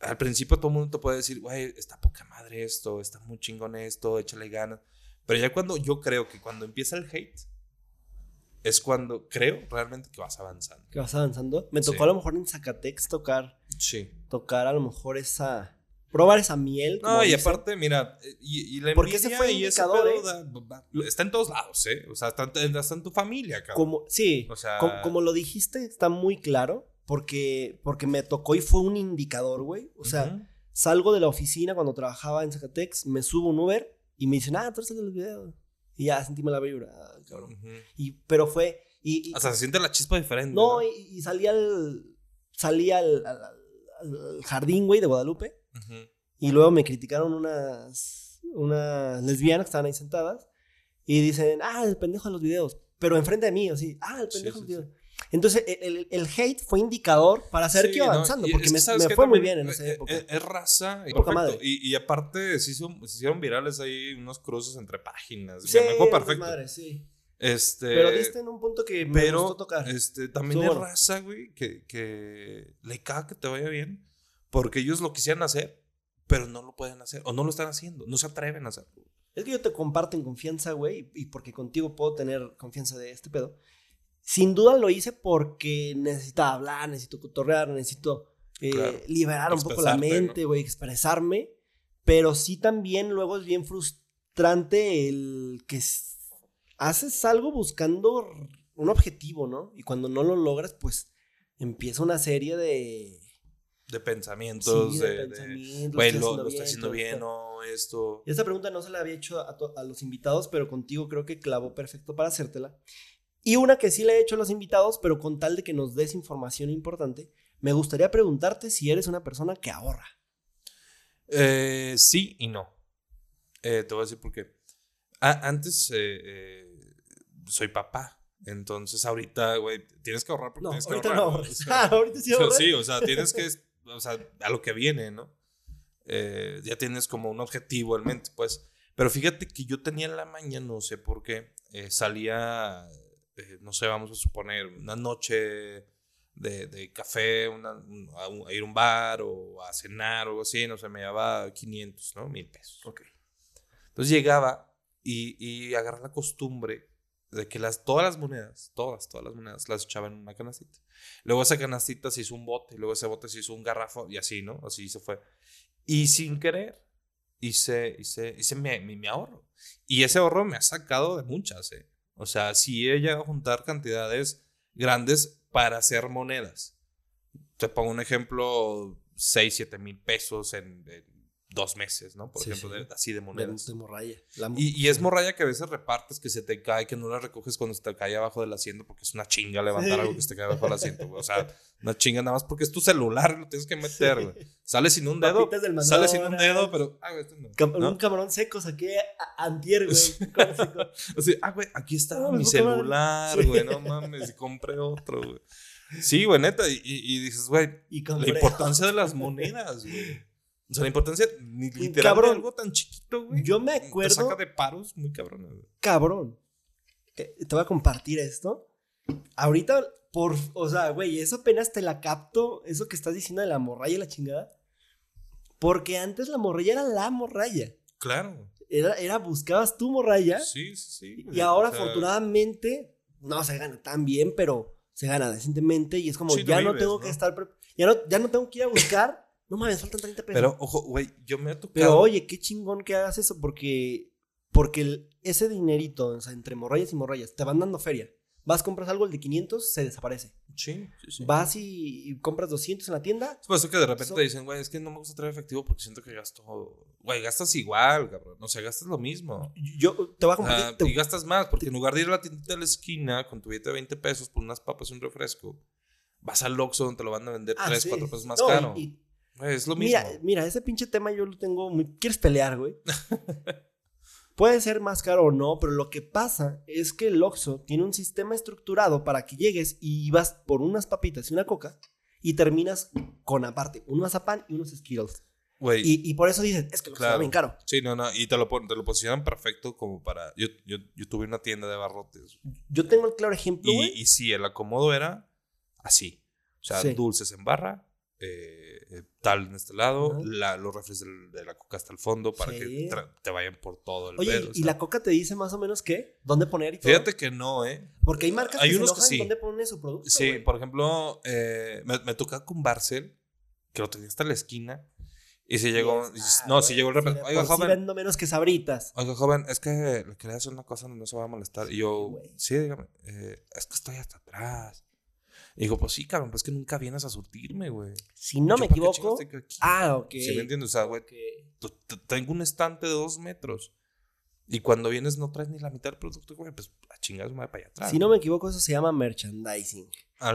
Al principio todo el mundo te puede decir, güey, está poca madre esto, está muy chingón esto, échale ganas. Pero ya cuando yo creo que cuando empieza el hate, es cuando creo realmente que vas avanzando. Que vas avanzando. Me tocó Sí. a lo mejor en Zacatex tocar Sí. tocar a lo mejor esa. Probar esa miel. No, y aparte, mira, eh, y, y la ese envidia fue y ese pedo da- va- está en todos lados, ¿eh? O sea, está, en- está en tu familia, cabrón. Como, sí, O sea- como, como lo dijiste, está muy claro. Porque, porque me tocó y fue un indicador, güey. O sea, salgo de la oficina cuando trabajaba en Zacatex, me subo un Uber y me dicen, ah, tú eres el del video. Y ya sentí la vibra, ah, cabrón. Y, pero fue. Y, y- O sea, se siente la chispa diferente. no, y, y salí al. Salí al, al- al- al jardín, güey, de Guadalupe. Y luego me criticaron unas, unas lesbianas que estaban ahí sentadas. Y dicen, ah, el pendejo de los videos. Pero enfrente de mí, así, ah, el Sí, pendejo de sí, los videos. Entonces, el, el- el hate fue indicador para Sí, que iba no, avanzando. y porque es me, que me que fue muy bien en esa eh, época. eh, Es, raza. y Poca madre. Y, y aparte se, hizo- se hicieron virales ahí unos cruces entre páginas. sí, me acuerdo perfecto. madre, sí. Este, Pero diste en un punto que me pero gustó tocar. este, también es raza, güey, que, que le caga que te vaya bien. Porque ellos lo quisieran hacer, pero no lo pueden hacer. O no lo están haciendo. No se atreven a hacerlo. Es que yo te comparto en confianza, güey, y porque contigo puedo tener confianza de este pedo. Sin duda lo hice porque necesitaba hablar, necesito cotorrear, necesito eh, Claro. liberar un poco la mente, güey, expresarme. Pero sí también luego es bien frustrante el que haces algo buscando un objetivo, ¿no? Y cuando no lo logras, pues empieza una serie de... De pensamientos, sí, de, de pensamientos, estoy lo, lo estoy haciendo bien, esto. o esto. Y esta pregunta no se la había hecho a, to- a los invitados, pero contigo creo que clavó perfecto para hacértela. Y una que sí le he hecho a los invitados, pero con tal de que nos des información importante, me gustaría preguntarte si eres una persona que ahorra. Eh, sí y no. Eh, te voy a decir por qué. A- antes eh, eh, soy papá. Entonces ahorita, güey, tienes que ahorrar porque No, tienes que ahorita ahorrar. no. O sea, ahorita sí o sea, ahorras. sí, o sea, tienes que, o sea, a lo que viene, ¿no? Eh, ya tienes como un objetivo en mente, pues. Pero fíjate que yo tenía en la mañana, no sé por qué, eh, salía, eh, no sé, vamos a suponer, una noche de, de café, una- un- a, un- a ir a un bar o a cenar o algo así, no sé, me llevaba 500, ¿no? Mil pesos. Ok. Entonces llegaba y, y agarré la costumbre de que las, todas las monedas, todas, todas las monedas, las echaba en una canastita. Luego esa canastita se hizo un bote, luego ese bote se hizo un garrafón y así, ¿no? Así se fue. Y sin querer, hice, hice, hice mi, mi, mi ahorro. Y ese ahorro me ha sacado de muchas, ¿eh? O sea, sí he llegado a juntar cantidades grandes para hacer monedas. Te pongo un ejemplo, 6, 7 mil pesos en, en dos meses, ¿no? Por Sí, ejemplo, sí. de- así de De, monedas. de morralla. La- Y, y es morralla que a veces repartes, que se te cae, que no la recoges cuando se te cae abajo del asiento, porque es una chinga levantar Sí. algo que se te cae abajo del asiento, güey. O sea, una chinga nada más porque es tu celular, lo tienes que meter, güey. Sale sin un dedo, del sale sin un dedo, pero, ah, güey, este no, Cam- ¿no? Un camarón seco saqué a- antier, güey. Con- Así, ah, güey, aquí está Ah, mi celular, güey, no mames, y compré otro, güey. Sí, güey, neta, y, dices, güey, la importancia de las monedas, güey. O sea, la importancia, ni literal, Cabrón. de algo tan chiquito, güey. Yo me Te acuerdo, saca de paros muy cabrón, güey. cabrón. te voy a compartir esto. Ahorita, por, o sea, güey, eso apenas te la capto, eso que estás diciendo de la morralla y la chingada. Porque antes la morralla era la morralla. Claro. Era, era buscabas tu morralla. Sí, sí, sí. y ahora, O sea, afortunadamente, no se gana tan bien, pero se gana decentemente. Y es como, Sí, ya no tengo ¿no? que estar. Ya no, ya no tengo que ir a buscar. No mames, faltan 30 pesos. Pero, ojo, güey, yo me he tocado. Pero oye, qué chingón que hagas eso porque, porque el- ese dinerito, o sea, entre morrayas y morrayas, te van dando feria. Vas, compras algo, el de 500 se desaparece. Sí, sí, sí. Vas y, y compras 200 en la tienda. Es por eso que de repente te dicen, güey, es que no me gusta traer efectivo porque siento que gasto. Güey, gastas igual, cabrón. O sea, gastas lo mismo. Yo te voy a sea, te- y gastas más, porque en lugar de ir a la tiendita de la esquina con tu billete de 20 pesos por unas papas y un refresco, vas al Oxxo donde te lo van a vender Ah, 3, sí. 4 pesos más No, y- caro. y- Güey, es lo mismo. mira, mira, ese pinche tema yo lo tengo muy. ¿Quieres pelear, güey? Puede ser más caro o no, pero lo que pasa es que el Oxxo tiene un sistema estructurado para que llegues y vas por unas papitas y una coca y terminas con aparte un mazapán y unos Skittles. Güey, Y, y por eso dicen, es que lo Claro. está bien caro. sí, no, no. Y te lo, te lo posicionan perfecto como para. Yo, yo, yo tuve una tienda de barrotes. Yo tengo el claro ejemplo, Y, sí, el acomodo era así. O sea, Sí. dulces en barra, eh, eh, tal en este lado, la- los refres del- de la coca hasta el fondo para Sí. que te vayan por todo el Oye, pedo, y- o y sea. la coca te dice más o menos qué, dónde poner y todo. Fíjate que no, ¿eh? Porque hay marcas hay que unos se que sí. dónde pone su producto. Sí, por ejemplo, eh, me, me toca con Barcel que lo tenía hasta la esquina. Y si llegó, Ah, no, si llegó el si repartidor, oiga, joven, vendo menos que sabritas. oiga, joven, es que le quería hacer una cosa donde no se va a molestar. Y yo, sí, dígame, eh, es que estoy hasta atrás. Y digo, pues sí, cabrón, pues es que nunca vienes a surtirme, güey. Si no me ¿para qué equivoco. Ah, ok. ¿Sí me entiendes? O sea, güey, tengo un estante de dos metros. Y cuando vienes no traes ni la mitad del producto, güey, pues a chingados me voy para allá atrás. Si no me equivoco, eso se llama merchandising.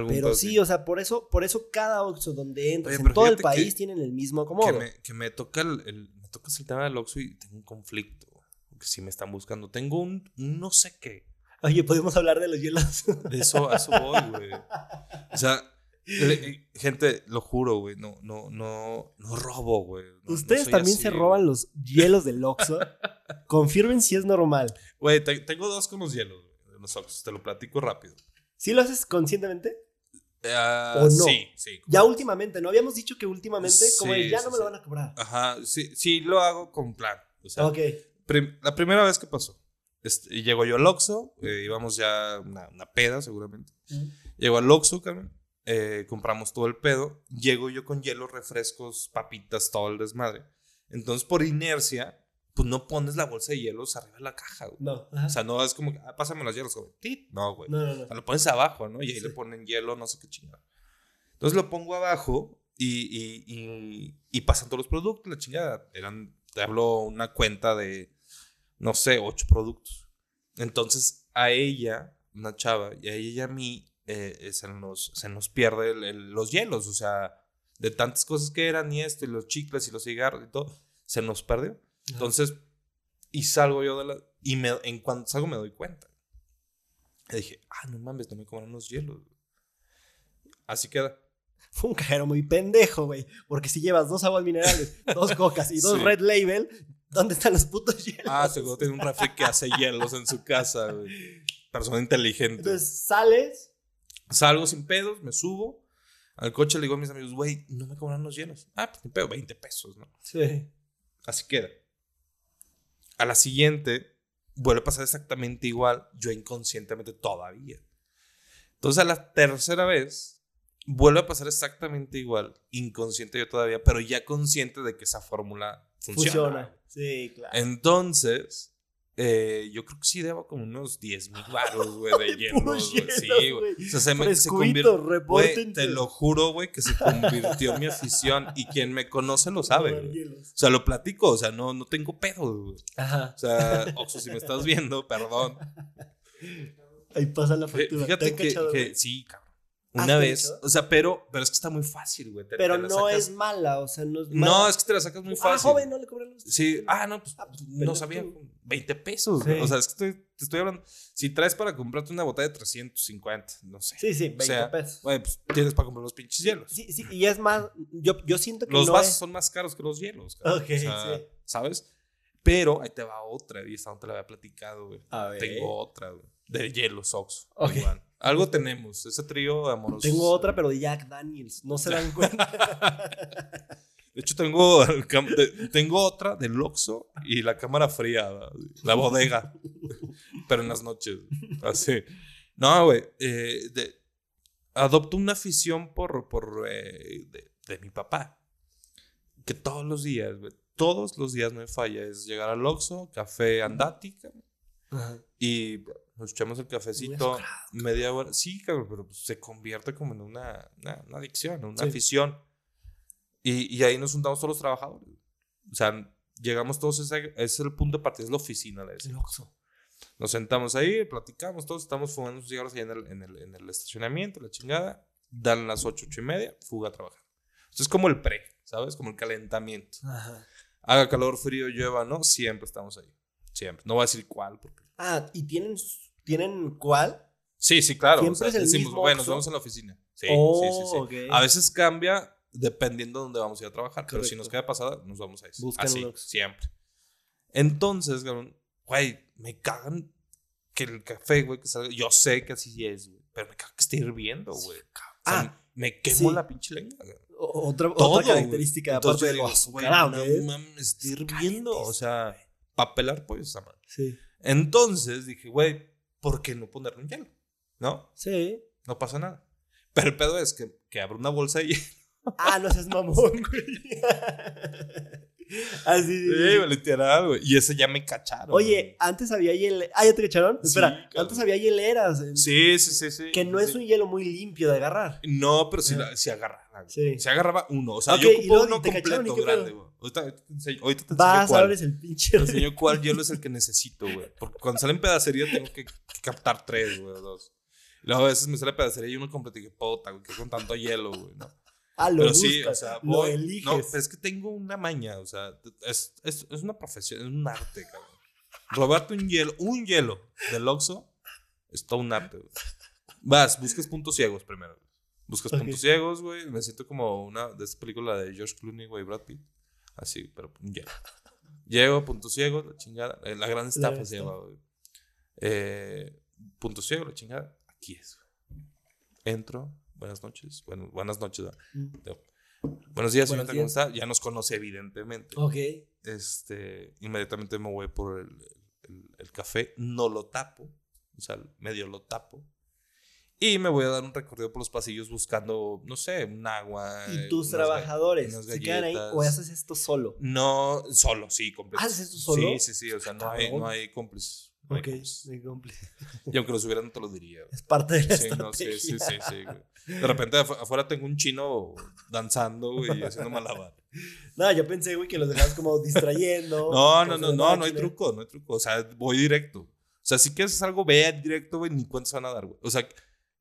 Pero sí, o sea, por eso, por eso cada Oxxo donde entras en todo el país tienen el mismo que acomodo. me, que me toca el, el- me tocas el tema del Oxxo y tengo un conflicto. Que si me están buscando. Tengo un no sé qué. Oye, podemos hablar de los hielos. De eso, a eso voy, güey. O sea, le- gente, lo juro, güey. No, no, no, no robo, güey. No- Ustedes también así, se güey. roban los hielos del Oxxo. Confirmen si es normal. Güey, te- tengo dos con los hielos, güey, de los Oxxos. Te lo platico rápido. ¿Sí lo haces conscientemente? Ah, ¿O no? Sí, sí. Ya últimamente, ¿no? Habíamos dicho que últimamente, como de, ya no me sí. lo van a cobrar. Ajá, sí, sí lo hago con plan. O sea, ok. prim- la primera vez que pasó. Este, y llego yo al Oxxo, eh, íbamos ya una, una peda seguramente. Llego al Oxxo, Carmen, eh, compramos todo el pedo. Llego yo con hielo, refrescos, papitas, todo el desmadre. Entonces, por inercia, pues no pones la bolsa de hielos arriba de la caja, güey. No. ajá. O sea, no es como, ah, pásame los hielos, güey. Tit. No, güey. no, no, O sea, no. lo pones abajo, ¿no? Y ahí Sí. le ponen hielo, no sé qué chingada. Entonces lo pongo abajo y, y, y, y pasan todos los productos, la chingada. Eran, te hablo una cuenta de, no sé, ocho productos. Entonces a ella, una chava, y a ella y a mí eh, eh, se, nos, se nos pierde el- el- los hielos, o sea, de tantas cosas que eran y esto, y los chicles y los cigarros y todo, se nos perdió. Entonces, y salgo yo de la. Y me, en cuanto salgo me doy cuenta. Y dije, ah, no mames, no me cobran los hielos. Así queda. Fue un cajero muy pendejo, güey. Porque si llevas dos aguas minerales, dos cocas y dos Sí. Red Label, ¿dónde están los putos hielos? Ah, seguro tiene un refri que hace hielos en su casa, güey. Persona inteligente. Entonces sales. Salgo sin pedos, me subo. Al coche le digo a mis amigos, güey, no me cobran los hielos. Ah, pues ni pedo, 20 pesos, ¿no? Sí. Así queda. A la siguiente, vuelve a pasar exactamente igual, yo inconscientemente todavía. Entonces, a la tercera vez, vuelve a pasar exactamente igual, inconsciente yo todavía, pero ya consciente de que esa fórmula funciona. Funciona. Sí, claro. Entonces, eh, yo creo que sí debo como unos 10 mil baros, güey, de puros güey. Sí, güey. O sea, se me se convirtió. Güey, te lo juro, güey, que se convirtió en mi afición. Y quien me conoce lo sabe. O sea, lo platico, o sea, no, no tengo pedo, güey. Ajá. O sea, Oxo, si me estás viendo, perdón. Ahí pasa la factura. ¿Te Fíjate que, cachado, que sí, cabrón. ¿Has Una vez, o sea, pero, pero es que está muy fácil, güey. te- Pero te no sacas- es mala, o sea, no es No, mala. es que te la sacas muy Ah, fácil. joven, no le cobran los. Sí, ah, no, pues Ah, pues, no sabía. tú. 20 pesos. Sí. O sea, es que estoy, te estoy hablando. Si traes para comprarte una botella de 350, no sé. Sí, sí, 20 O sea, pesos. Pues tienes para comprar los pinches hielos. Sí, sí, y es más, yo, yo siento que Los no vasos es- son más caros que los hielos. cabrón. Ok, O sea, sí. ¿Sabes? Pero ahí te va otra, y esta no te la había platicado, güey. A ver. Tengo otra, güey. De hielos, Ox. Ok. igual. Algo tenemos, ese trío amoroso. Tengo otra, pero de Jack Daniels. No se dan cuenta. De hecho, tengo, tengo otra del Oxxo y la cámara fría, la bodega. pero en las noches. Así. No, güey. eh, adopto una afición por, por eh, de, de mi papá. Que todos los días, güey, todos los días no me falla. Es llegar al Oxxo, café andática Ajá. y nos echamos el cafecito media hora. Sí, cabrón, pero pues se convierte como en una, una, una adicción, una Sí. afición. Y, y ahí nos juntamos todos los trabajadores. O sea, llegamos todos, ese, ese es el punto de partida, es la oficina de eso. El Oxxo. Nos sentamos ahí, platicamos, todos estamos fumando cigarros ahí en el, en el, en el estacionamiento, la chingada. Dan las ocho, ocho y media, fuga a trabajar. Esto es como el pre, ¿sabes? Como el calentamiento. Ajá. Haga calor, frío, llueva, ¿no? Siempre estamos ahí. Siempre. No voy a decir cuál, porque Ah, ¿y tienen, tienen cuál? Sí, sí, claro. ¿Siempre o sea, es el decimos, mismo bueno, nos vemos en la oficina. Sí, Oh, sí, sí, sí. ok. A veces cambia dependiendo de dónde vamos a ir a trabajar. Pero si nos queda pasada, nos vamos a eso. Así, siempre. Entonces, güey, me cagan que el café, güey, que salga. Yo sé que así es, güey. Pero me caga que esté hirviendo, güey. O sea, Ah, me quemo sí. la pinche lengua, Otra, Todo, otra característica güey. aparte Entonces de yo lo digo, güey, no mames, está Es hirviendo. O sea, para pelar pollo esa madre. Sí. Entonces dije, güey, ¿por qué no ponerle un hielo? ¿No? Sí. No pasa nada. Pero el pedo es que, que abro una bolsa hielo Ah, no seas mamón, güey. Así. sí, sí, Sí, literal, güey. Y ese ya me cacharon. Oye, güey. antes había hieleras. Ah, ¿ya te cacharon? Sí, Espera, cabrón. antes había hieleras. Sí, sí, sí, sí. Que no es un hielo muy limpio de agarrar. No, pero sí, Ah. la- sí agarraba. Se agarraba uno. O sea, yo ocupo uno te cacharon, ¿y completo grande, güey. Ahorita, te enseño, ahorita te enseño Vas, cuál. abres el pinche. Te enseño cuál hielo es el que necesito, güey. Porque cuando sale en pedacería tengo que, captar tres, güey, dos. Y luego a veces me sale pedacería y uno completo y que puta, güey, que con tanto hielo, güey, ¿no? Ah, lo Pero sí, buscas, o sea, lo eliges. No, pero es que tengo una maña, o sea, es, es, es una profesión, es un arte, cabrón. Robarte un hielo, un hielo del Oxxo es todo un arte, güey. Vas, buscas puntos ciegos primero. Buscas puntos ciegos, güey. Me siento como una de esta película de George Clooney, güey, Brad Pitt. Así, pero un hielo. Llego, puntos ciegos, la chingada. eh, La gran estafa se llama, güey. Eh, puntos ciegos, la chingada. Aquí es. güey. Entro. Buenas noches. Bueno, buenas noches. Mm. Buenos días, Buenos señorita, días. ¿cómo está? Ya nos conoce, evidentemente. Ok. Este, inmediatamente me voy por el, el- el café, no lo tapo, o sea, medio lo tapo. Y me voy a dar un recorrido por los pasillos buscando, no sé, un agua. ¿Y tus trabajadores se quedan ahí o haces esto solo? No, solo, sí, completo. ¿Haces esto solo? Sí, sí, sí, o sea, no hay, Cabrón. no hay cómplices. No Ok, cómplices. muy cómplice. Y aunque los hubieran, no te lo diría. güey. Es parte de la Sí, no, sí, sí, sí, sí, güey. De repente afu- afuera tengo un chino danzando, güey, y haciendo malabar. No, yo pensé, güey, que los dejabas como distrayendo. No, no, no, no, no hay truco, no hay truco. O sea, voy directo. O sea, si quieres hacer algo, ve directo, güey, ni cuántos van a dar, güey. O sea,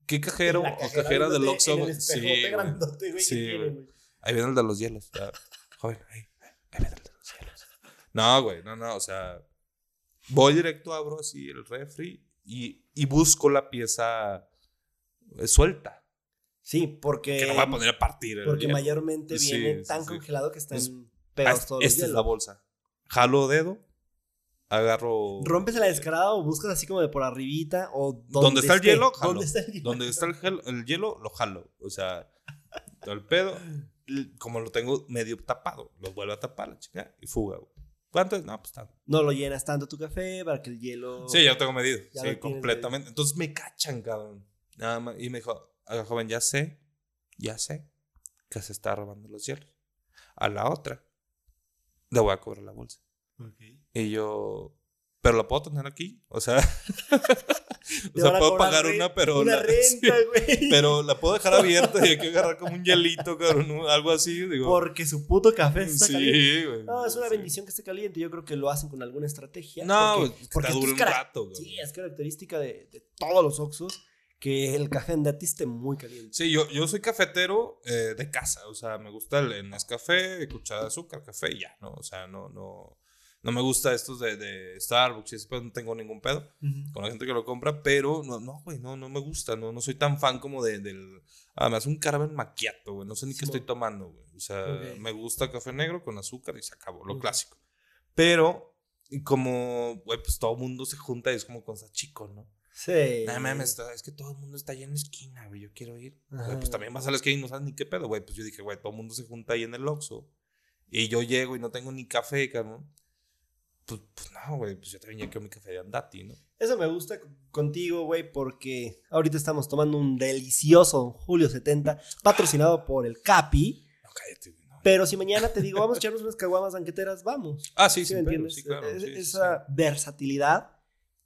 ¿qué cajero o cajera del Oxxo, güey? Sí, güey. grandote, güey, Sí, güey. Ahí viene el de los hielos. Joven, ahí, ahí viene el de los hielos. No, güey, no, no, o sea, voy directo, abro así el refri y, y busco la pieza eh, suelta. Sí, porque. Que no voy a poner a partir. Porque hielo. mayormente viene sí, tan sí. congelado que están Es- pegados todos Esta es la bolsa. Jalo dedo, agarro. Rompes la descarada o buscas así como de por arribita o ¿Dónde está el hielo? Jalo. ¿Dónde está el hielo? Donde está el, gel- el hielo, lo jalo. O sea, todo el pedo, como lo tengo medio tapado, lo vuelvo a tapar, la chica, y fuga, güey. ¿Cuánto es? No, pues tanto. No lo llenas tanto tu café para que el hielo. Sí, ya lo tengo medido. Ya sí, lo completamente. Entonces me cachan, cabrón. Nada más. Y me dijo, "Ah, joven, ya sé, ya sé que se está robando los hielos. A la otra, le voy a cobrar la bolsa. Ok. Y yo, ¿pero la puedo tener aquí? O sea, o sea puedo pagar una, pero. Una la- renta, sí, güey. pero la puedo dejar abierta y hay que agarrar como un hielito, cabrón, algo así. Digo, Porque su puto café está caliente. sí, güey. No, es una sí. bendición que esté caliente. Yo creo que lo hacen con alguna estrategia. No, porque, que porque te dure un rato, güey. Sí, es característica de, de todos los Oxxos que el café andati esté muy caliente. Sí, yo, yo soy cafetero eh, de casa, o sea, me gusta el, el Nescafé, cuchara de azúcar, café y ya, ¿no? O sea, no, no, no me gusta estos de, de Starbucks y después no tengo ningún pedo con la gente que lo compra, pero no, no, güey, no, no me gusta, no, no soy tan fan como de, del, además un caramel macchiato, güey, no sé ni qué estoy tomando, güey, o sea, Ok. me gusta café negro con azúcar y se acabó, lo clásico, pero y como, güey, pues todo el mundo se junta y es como cosa chico, ¿no? Sí. No mames, es que todo el mundo está ahí en la esquina, güey. Yo quiero ir. Güey, pues también vas a la esquina y no sabes ni qué pedo, güey. Pues yo dije, güey, todo el mundo se junta ahí en el Oxxo. Y yo llego y no tengo ni café, cabrón. Pues, pues no, güey, pues yo también ya quiero mi café de andati, ¿no? Eso me gusta contigo, güey, porque ahorita estamos tomando un delicioso Julio 70, patrocinado por el Capi. No, cállate, no. Pero si mañana te digo, vamos a echarnos unas caguamas banqueteras, vamos. Ah, sí, ¿Sí sí, me pero, entiendes? sí, claro. Es- sí, esa sí. versatilidad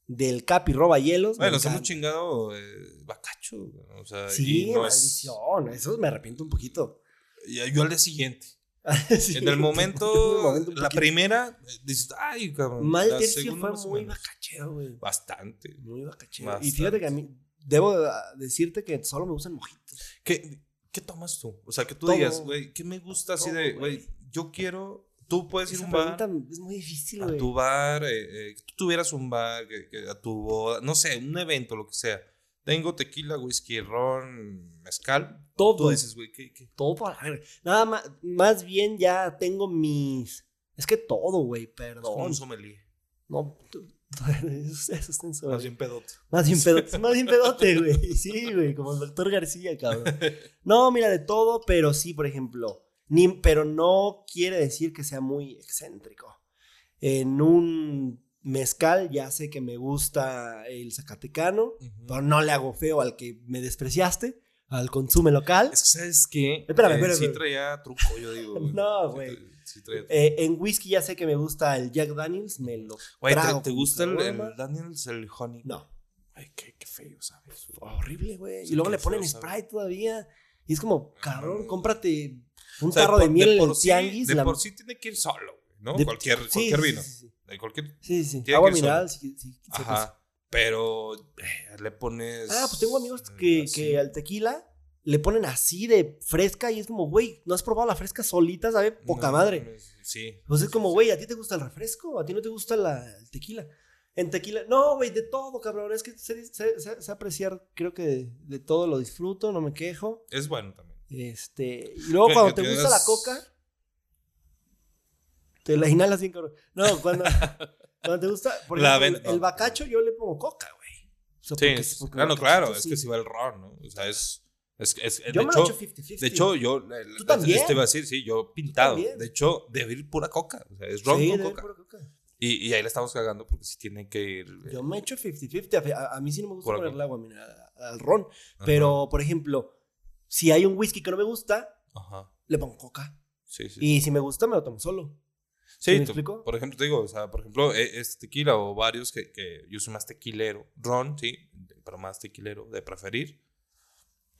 del Capi roba hielos. Bueno, nos hemos chingado eh, bacacho, o sea, Sí, y no es... maldición. Eso me arrepiento un poquito. y Yo al día siguiente. Sí, En el en momento, la primera, dices, ay, cabrón. Mal tercio fue muy bacachero, güey. Bastante. Muy bacachero. Y Bastante. fíjate que a mí, debo ah, decirte que solo me gustan mojitos. ¿Qué, ¿Qué tomas tú? O sea, que tú digas, güey, ¿qué me gusta así de, güey. yo quiero, tú puedes ir a un bar, es muy difícil, a güey. tu bar, eh, eh, que tú tuvieras un bar, que, que a tu boda, no sé, un evento, lo que sea. Tengo tequila, whisky, ron, mezcal. Todo. Tú dices, güey, ¿qué, qué? Todo para la verga. Nada más, más bien ya tengo mis. Es que todo, güey, Es como perdón. un sommelier. No, tú- eso, eso está en Más bien pedote. Más bien pedote, más bien pedote, güey. Sí, güey, como el doctor García, cabrón. No, mira, de todo, pero sí, por ejemplo. Ni, pero no quiere decir que sea muy excéntrico. En un mezcal ya sé que me gusta el zacatecano, Ujú. pero no le hago feo al que me despreciaste. al consumo local. Es que, ¿sabes qué? Espérame, Eh, espérame, Sí traía truco, yo digo. No, Sí güey. tra- sí traía- Eh, en whisky ya sé que me gusta el Jack Daniels, me lo Güey, ¿te- trago ¿te, con gusta el, Daniels, el honey? No, Ay, qué, qué feo, ¿sabes? horrible, güey. Sí, y luego le ponen feo sabe. Sprite todavía. Y es como, cabrón, cómprate un O sea, tarro por- de miel en por el tianguis. de la- por sí tiene que ir solo, ¿no? de- cualquier cualquier vino. Sí, sí, De cualquier. sí, sí. Agua mineral, sí, sí, Ajá. Pero eh, le pones. Ah, pues tengo amigos que, así. que al tequila le ponen así de fresca y es como, güey, ¿no has probado la fresca solita? ¿Sabe? Poca No madre. Sí. Pues es como, güey, ¿a ti te gusta el refresco? ¿A ti no te gusta la, el tequila? En tequila, no, güey, de todo, cabrón. Es que sé, sé- sé- sé apreciar, creo que de, de todo lo disfruto, no me quejo. Es bueno también. Este, y luego cuando te gusta la coca, te la inhalas bien, cabrón. No, cuando, cuando te gusta, por La ejemplo, el, el bacacho, yo le pongo coca, güey. O sea, Sí, porque- es- porque claro, el claro. Es sí. que si va el ron, ¿no? O sea, es. es, es- Yo de, me lo hecho, echo 50-50. de hecho, yo. eh, ¿Tú también? Te iba a decir, sí, yo pintado. De hecho, debe ir pura coca. O sea, es ron Sí, con coca. pura coca. Y, y ahí le estamos cagando porque sí tiene que ir. eh, Yo me echo 50-50. A, a mí sí no me gusta Pura ponerle agua mineral a- al ron. ajá, Pero, por ejemplo, si hay un whisky que no me gusta, Ajá. le pongo coca. Sí, sí. Y si me gusta, me lo tomo solo. Sí, ¿me explico? por ejemplo, te digo, o sea, por ejemplo, e- este tequila o varios que, que yo soy más tequilero, ron, sí, pero más tequilero de preferir.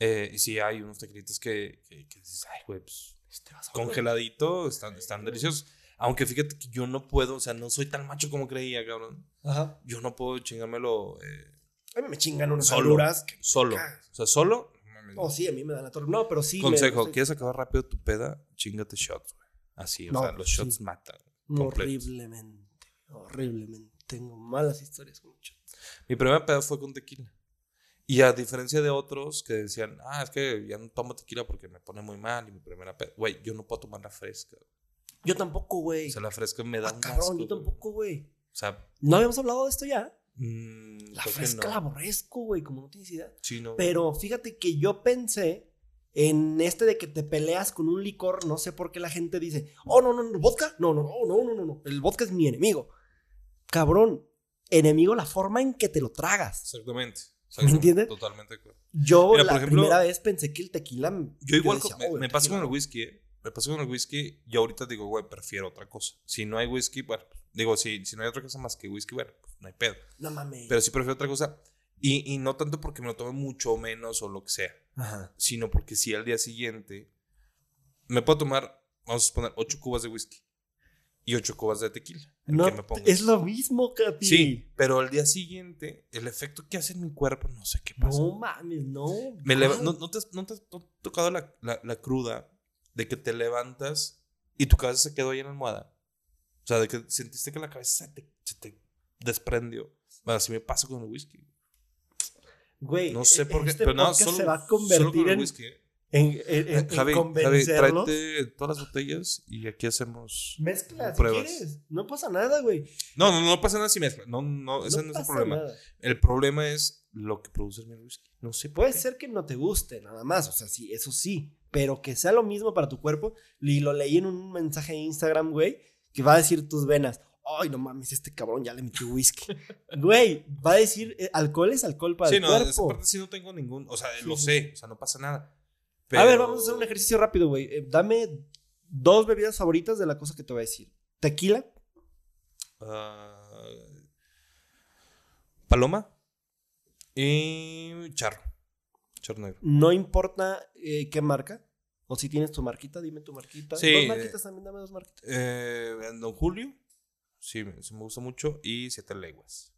Eh, y sí hay unos tequilitos que, que, que dices, ay, güey, pues, Este congeladito, están, están deliciosos. Aunque fíjate que yo no puedo, o sea, no soy tan macho como creía, cabrón. Ajá. Yo no puedo chingármelo eh, A mí me chingan unas Solo. solo. O sea, solo. no. Oh, sí, a mí me dan la torre. No, pero sí. me- Consejo, sí. ¿quieres acabar rápido tu peda? Chingate shots, güey. Así, o No, sea, los sí. shots matan. Horriblemente. Horriblemente. Tengo malas historias con mucho. Mi primera peda fue con tequila. Y a diferencia de otros que decían, ah, es que ya no tomo tequila porque me pone muy mal y mi primera peda. Güey, yo no puedo tomar la fresca. Yo tampoco, güey. O sea, la fresca me da Ah, un cabrón, asco, yo tampoco, güey. O sea, ¿No habíamos hablado de esto ya? mm, La fresca no. la aborrezco, güey, como no tienes idea. Sí, no. Pero fíjate que yo pensé en este de que te peleas con un licor, no sé por qué la gente dice, oh, no, no, no, vodka, no, no, no, no, no, no, no, el vodka es mi enemigo. Cabrón, enemigo la forma en que te lo tragas. Exactamente. ¿Me entiendes? Totalmente de acuerdo. Yo Mira, la por ejemplo, primera vez pensé que el tequila... Yo igual decía, me, "Oh, me pasa tequila con el no". whisky, ¿eh? Me pasa con el whisky. Yo ahorita digo, güey, prefiero otra cosa. Si no hay whisky, bueno, digo, si, si no hay otra cosa más que whisky, bueno, pues no hay pedo. No mames. Pero sí prefiero otra cosa. Y, y no tanto porque me lo tome mucho menos o lo que sea, Ajá. sino porque si al día siguiente me puedo tomar, vamos a suponer, 8 cubas de whisky y 8 cubas de tequila. No, que me pongas. es lo mismo, Capi. Sí, pero al día siguiente, el efecto que hace en mi cuerpo, no sé qué pasa. No mames, no. Me Ay, ¿no, no te, has- no te has tocado la, la- la cruda de que te levantas y tu cabeza se quedó ahí en la almohada? O sea, de que sentiste que la cabeza se te, se te desprendió. Bueno, así me pasa con el whisky. Güey, No sé e- por qué, este pero podcast solo, se va a convertir en, whisky. ¿eh? en, en- en- Javi, Javi, convencerlos. tráete todas las botellas y aquí hacemos Mezcla, si pruebas. quieres. No pasa nada, güey. No, no, no pasa nada si mezcla. No, no, ese no, es el problema. nada. El problema es lo que produce el whisky. No sé Puede qué. ser que no te guste, nada más. O sea, sí, eso sí. Pero que sea lo mismo para tu cuerpo. Y lo leí en un mensaje de Instagram, güey, que va a decir tus venas. Ay, no mames, este cabrón ya le metió whisky. Güey, va a decir, eh, alcohol es alcohol para Sí, el no, esa cuerpo. parte sí no tengo ningún. O sea, Sí, lo sí, sé. O sea, no pasa nada. A ver, vamos a hacer un ejercicio rápido, güey. Eh, dame dos bebidas favoritas de la cosa que te voy a decir. Tequila, Ah, paloma y charro. Charro negro. no importa eh, qué marca. O si tienes tu marquita, dime tu marquita. Sí, Dos marquitas también, dame dos marquitas. Eh, Don Julio. Sí, me- sí me gusta mucho. Y Siete Leguas.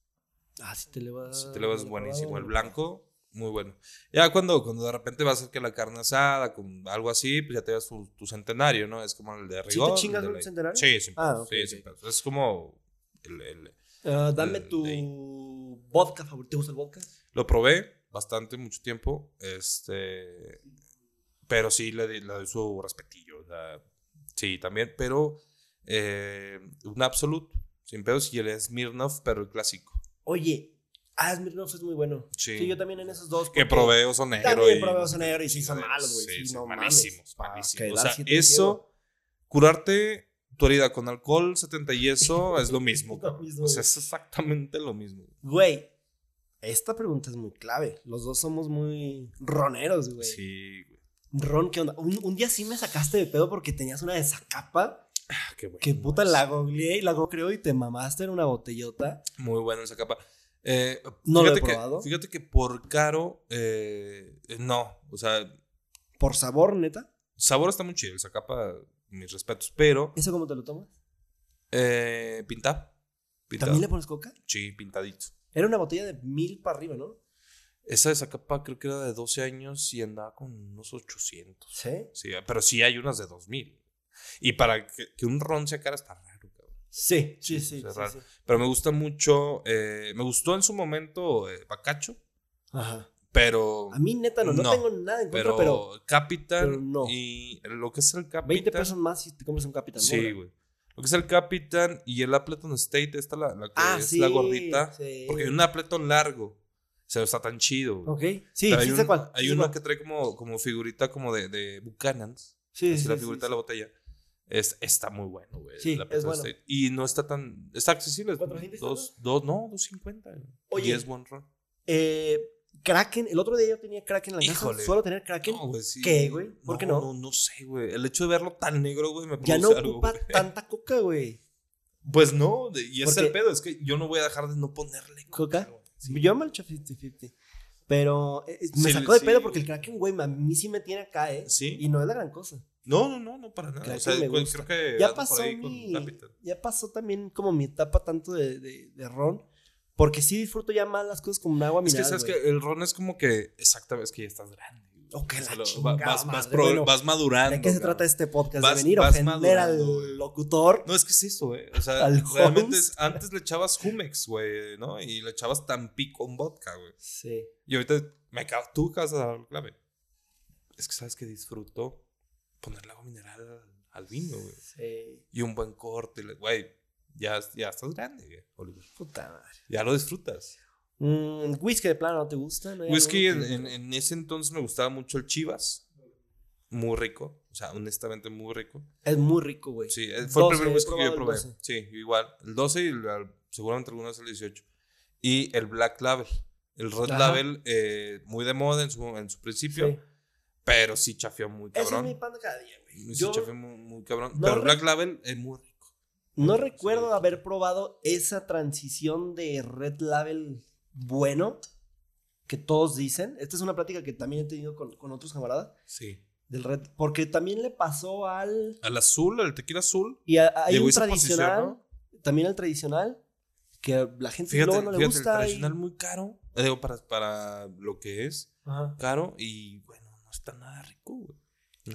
Ah, si te le va Siete Leguas es buenísimo. El blanco, muy bueno. Ya cuando, cuando de repente va a ser que la carne asada, con algo así, pues ya te das tu, tu centenario, ¿no? Es como el de ¿Sí te rigor. chingas el centenario? Sí, sin Ah, sí, pedos. Es como el- el, Ah, dame el- tu vodka favorito. ¿Te gusta el vodka? Lo probé bastante, mucho tiempo. Este. Pero sí le, le doy su respetillo. o sea, sí, también. Pero eh, un Absolute, sin pedos, y el Smirnoff, pero el clásico. Oye, ah, Smirnoff es muy bueno. Sí. Sí, yo también en esos dos. Que probé oso negro. También y- probé oso negro y sí son malos, güey. Sí, sí, no malísimos. Pa' malísimos. O sea, eso, curarte tu herida con alcohol 70 y eso es lo mismo. Lo mismo, o sea, es exactamente lo mismo. Güey, Esta pregunta es muy clave. Los dos somos muy roneros, güey. Sí, güey. Ron, ¿qué onda? Un, un día sí me sacaste de pedo porque tenías una de Zacapa. Ah, qué bueno. Que puta la googleé y la creo y te mamaste en una botellota. Muy buena esa capa. Eh, No lo he que- probado. fíjate que por caro, eh, no. O sea, Por sabor, neta. sabor está muy chido. El Zacapa, mis respetos. Pero, ¿Eso cómo te lo tomas? eh, pinta. Pintado. ¿También le pones coca? Sí, pintadito. Era una botella de mil para arriba, ¿no? Esa de Zacapa creo que era de 12 años y andaba con unos 800. Sí. Sí, pero sí hay unas de 2000. Y para que, que un ron sea cara está raro, cabrón. Sí, sí, Sí, sí. sí. Pero me gusta mucho, eh, me gustó en su momento eh, Bacacho, Ajá. pero... A mí, neta, no, no, No, tengo nada en contra, pero, pero, Capitan pero no. y lo que es el Capitan... 20 pesos más si te compras un Capitán Sí, güey. Lo que es el Capitan y el Appleton State, esta la, la que Ah, es sí. la gordita. Sí. Porque hay un Appleton largo. O sea, está tan chido. güey. Ok. Sí, sí hay sé un- cuál. Hay sí uno cuál. que trae como, como figurita como de, de Buchanan's. Sí, sí, la figurita de la botella. Es, está muy bueno, güey. Sí, el es bueno. State. Y no está tan. Está accesible. ¿400 Dos, dos, no, 250. güey. Oye. Y es buen ron. Eh, Kraken, el otro día yo tenía Kraken en la Híjole. casa. Suelo tener Kraken. No, güey, sí. ¿Qué, güey? ¿Por qué no? No, no sé, güey. El hecho de verlo tan negro, güey, me ya no produce algo, ocupa tanta coca, güey. Pues no, y ese es el pedo. Es que yo no voy a dejar de no ponerle ¿Coca? Sí. Yo me he hecho 50-50. Pero eh, me Sí, sacó de pedo porque el Kraken, güey, a mí sí me tiene acá, ¿eh? Sí. Y no es la gran cosa. No, no, no, no para nada. Kraken o sea, me gusta. creo que Ya pasó con mi. Ya pasó también como mi etapa tanto de, de, de ron. Porque sí disfruto ya más las cosas como agua Es que mineral. sabes güey. que el ron es como que exactamente es que ya estás grande. Oh, que O la chingada vas, vas, pro- bueno, vas madurando. ¿De qué se cabrón. trata este podcast? Vas- de venir a vas ofender madurando, al locutor. No, es que es eso, güey. O sea, Al realmente es- antes le echabas Jumex, güey, ¿no? Y le echabas Tampico en vodka, güey. Sí. Y ahorita me acabo, tú acabas de dar la clave. Es que sabes que disfruto ponerle agua mineral al, al vino, güey. Sí. Y un buen corte, güey. Ya, ya estás grande, güey, Oliver. Puta madre. Ya lo disfrutas. Mm, whisky de plano, ¿no te gusta? ¿No Whisky, en, en- en ese entonces me gustaba mucho el Chivas. Muy rico. O sea, honestamente muy rico. Es muy rico, güey. Sí, eh, fue 12, el primer whisky que yo probé. 12. Sí, igual. El 12 y el- seguramente algunos el 18. Y el Black Label. El Red Ajá. Label, eh, muy de moda en su, en su principio. Sí. Pero sí chafió muy Ese es cabrón. mi pan de cada día, güey. Sí chafió muy, muy cabrón. no pero el Black Label es muy rico. no Sí. recuerdo haber probado esa transición de Red Label bueno que todos dicen. Esta es una plática que también he tenido con, con otros camaradas Sí. del Red. Porque también le pasó al. Al azul, al tequila azul. Y a- hay un y tradicional. También al tradicional. Que la gente Fíjate, luego no le fíjate el gusta. y- tradicional muy caro. Eh, Digo, para, para lo que es. Ajá. Caro y no está nada rico, güey.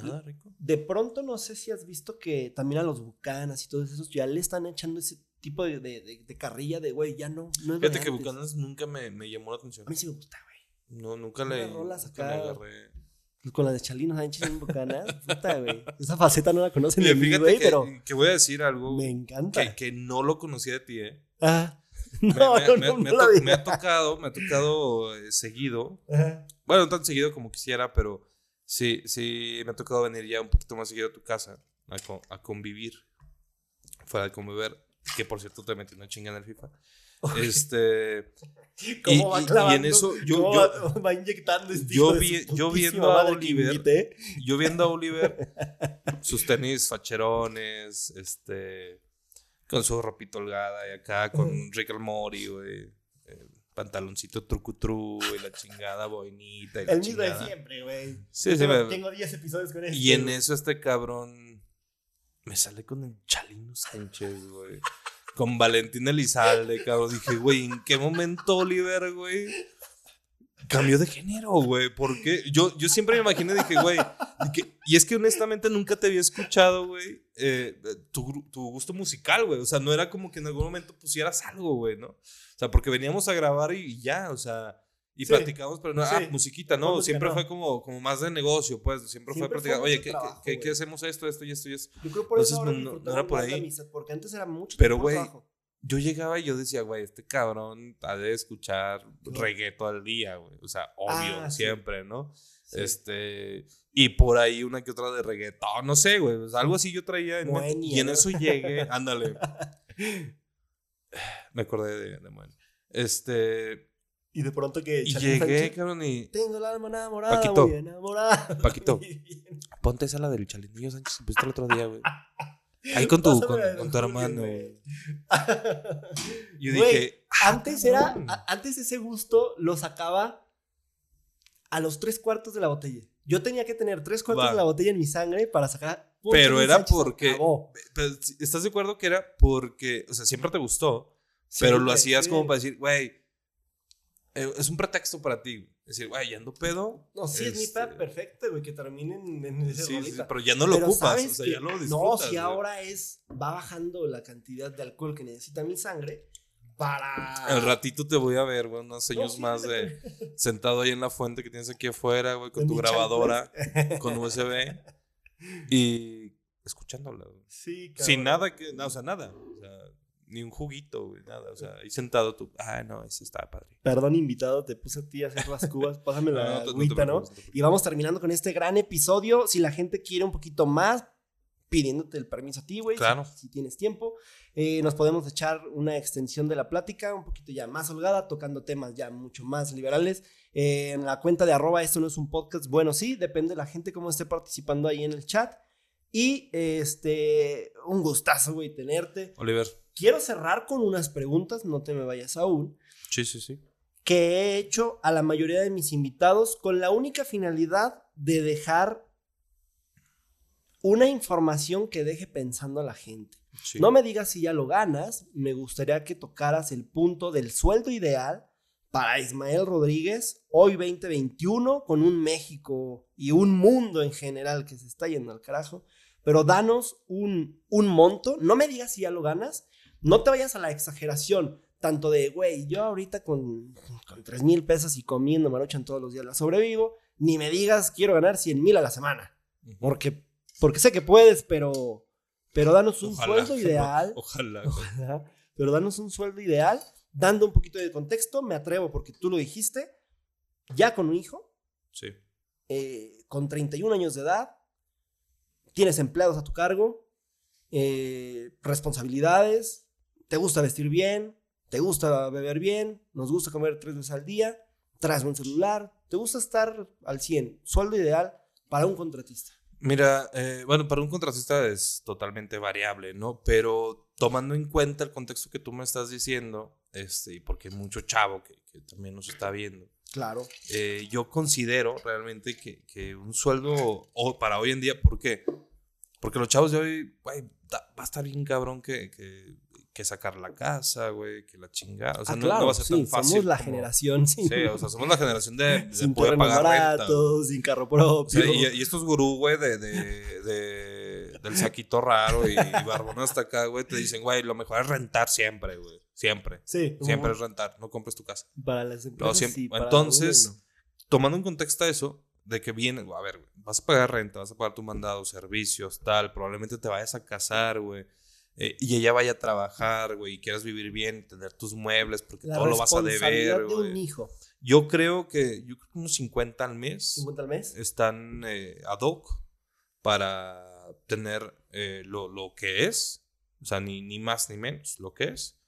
Nada rico. De pronto, no sé si has visto que también a los bucanas y todos esos ya le están echando ese tipo de, de- de- de carrilla de, güey, ya no. no es Fíjate que. Bucanas nunca me, me llamó la atención. A mí sí me gusta, güey. No, nunca le, rolas nunca me acá. agarré. Con la de Chalino Sánchez en bucanas. Puta, güey. Esa faceta no la conocen de mí, güey, pero que voy a decir algo me encanta. que, que no lo conocía de ti, ¿eh? Ah. Me, No, me- no, me- no, me no ha la to- me ha tocado, me ha tocado eh, seguido. Ajá. Bueno, no tan seguido como quisiera, pero sí, sí, me ha tocado venir ya un poquito más seguido a tu casa a, co- a convivir. Fuera de convivir, que por cierto te metí una chinga en el FIFA. Este. ¿Cómo Y- va y- y clavando? en eso yo- ¿Cómo yo- va, va inyectando este yo vi- yo viendo a Oliver? Yo viendo a Oliver, sus tenis facherones, este, con su ropita holgada y acá, con Rick and Morty, güey, pantaloncito trucutru y la chingada boinita y la El mismo de siempre, güey. Sí, sí, Tengo- me- Tengo 10 episodios con este. Y en güey. eso este cabrón me sale con el Chalino Sánchez, güey. Con Valentín Elizalde, cabrón. Dije, güey, ¿en qué momento Oliver, güey? Cambió de género, güey. ¿Por qué? Yo, yo siempre me imaginé, dije, güey. y es que honestamente nunca te había escuchado, güey, eh, tu, tu gusto musical, güey. O sea, no era como que en algún momento pusieras algo, güey, ¿no? O sea, porque veníamos a grabar y, y ya, o sea. Y Sí. platicamos, pero no, ah, Sí. musiquita, Fue no, música, siempre no. fue como, como más de negocio, pues, siempre, Siempre fue platicar, oye, ¿qué, trabajo, qué- hacemos esto, esto y esto y esto? Yo creo por eso ahora no- no- era por ahí. porque antes era mucho Pero, güey, trabajo. Yo llegaba y yo decía, güey, este cabrón ha de escuchar reggae todo el día, güey. O sea, obvio, Ah, sí. siempre, ¿no? Sí. Este, y por ahí una que otra de reggaetón, no sé, güey. sea, algo así yo traía en. Moenia, Y en ¿no? eso llegué, ándale. Me acordé de, de Moenia. Este, Y de pronto que Y llegué, cabrón, y. Tengo el alma enamorada, Paquito. enamorada. Paquito. Ponte esa la del Chalinillo Sánchez que el otro día, güey. Ahí con tu, con, tu hermano. güey. Yo Güey, dije. "Ah, Antes era, cabrón". a- antes ese gusto lo sacaba a los tres cuartos de la botella. Yo tenía que tener tres cuartos Va. de la botella en mi sangre para sacar. Pero era Sánchez, porque. pero, ¿Estás de acuerdo que era porque. O sea, siempre te gustó, Sí, pero lo hacías sí. como para decir, güey. eh, es un pretexto para ti. Decir, güey, ya ando pedo. No, sí, es mi este, pad perfecto, güey, que terminen en esa Sí, sí, pero ya no lo Pero ocupas. ¿sabes O sea, ya lo disfrutas. No, si ahora es. Va bajando la cantidad de alcohol que necesita mi sangre para. Al ratito te voy a ver, güey, unos No, años sí, más de sentado ahí en la fuente que tienes aquí afuera, güey, con tu grabadora, con USB y escuchándola, güey. Sí, Sin cabrón. nada que, no, o sea, nada, o sea, ni un juguito, güey, nada, o sea, ahí sentado tú, ah, no, ese está padre. Perdón, invitado, te puse a ti a hacer las cubas. Pásame la no no agüita, ¿no? preocupes. Y vamos terminando con este gran episodio. Si la gente quiere un poquito más, pidiéndote el permiso a ti, güey. si- Claro. Si, tienes tiempo, eh, nos podemos echar una extensión de la plática, un poquito ya más holgada, tocando temas ya mucho más liberales. Eh, en la cuenta de arroba esto no es un podcast, bueno, sí, depende de la gente cómo esté participando ahí en el chat. Y este, un gustazo, güey, tenerte. Oliver, Quiero cerrar con unas preguntas, no te me vayas aún sí, sí, sí. que he hecho a la mayoría de mis invitados con la única finalidad de dejar una información que deje pensando a la gente. sí. No me digas si ya lo ganas, me gustaría que tocaras el punto del sueldo ideal para Ismael Rodríguez hoy 2021 con un México y un mundo en general que se está yendo al carajo. Pero danos un, un monto, no me digas si ya lo ganas, no te vayas a la exageración, tanto de, güey, yo ahorita con, con 3 mil pesos y comiendo maruchan todos los días la sobrevivo, ni me digas quiero ganar 100 mil a la semana, porque, porque sé que puedes, pero, pero danos un Ojalá, sueldo ideal, Ojalá. ojalá, pero danos un sueldo ideal, dando un poquito de contexto, me atrevo porque tú lo dijiste, ya con un hijo, Sí. eh, con 31 años de edad, tienes empleados a tu cargo, eh, responsabilidades, te gusta vestir bien, te gusta beber bien, nos gusta comer tres veces al día, traes buen celular, te gusta estar al 100, sueldo ideal para un contratista. Mira, eh, bueno, para un contratista es totalmente variable, ¿no? Pero tomando en cuenta el contexto que tú me estás diciendo, este, y porque hay mucho chavo que, que también nos está viendo, Claro. eh, yo considero realmente que, que un sueldo o para hoy en día, ¿por qué? Porque los chavos de hoy, güey, va a estar bien cabrón que, que, que sacar la casa, güey, que la chingada. O sea, ah, no, claro, no va a ser sí, tan fácil. somos la como- generación sin, Sí, o sea, somos la generación de, de sin poder pagar renta. sin carro O propio. sea, y, y estos gurú, güey, de, de, de- del saquito raro y, y barbón hasta acá, güey, te dicen, güey, lo mejor es rentar siempre, güey. Siempre. sí, Siempre es rentar, no compres tu casa. para las empresas. siempre- sí, para entonces, uno no. Tomando en contexto eso, de que viene, a ver, güey, vas a pagar renta, vas a pagar tu mandado, servicios, tal, probablemente te vayas a casar, güey. Eh, y ella vaya a trabajar, güey, y quieras vivir bien, tener tus muebles, porque La todo lo vas a deber, de un hijo. Yo creo que, yo creo que unos 50 al mes 50 al mes. están eh, ad hoc para tener eh, lo, lo que es, o sea, ni, ni más ni menos, lo que es,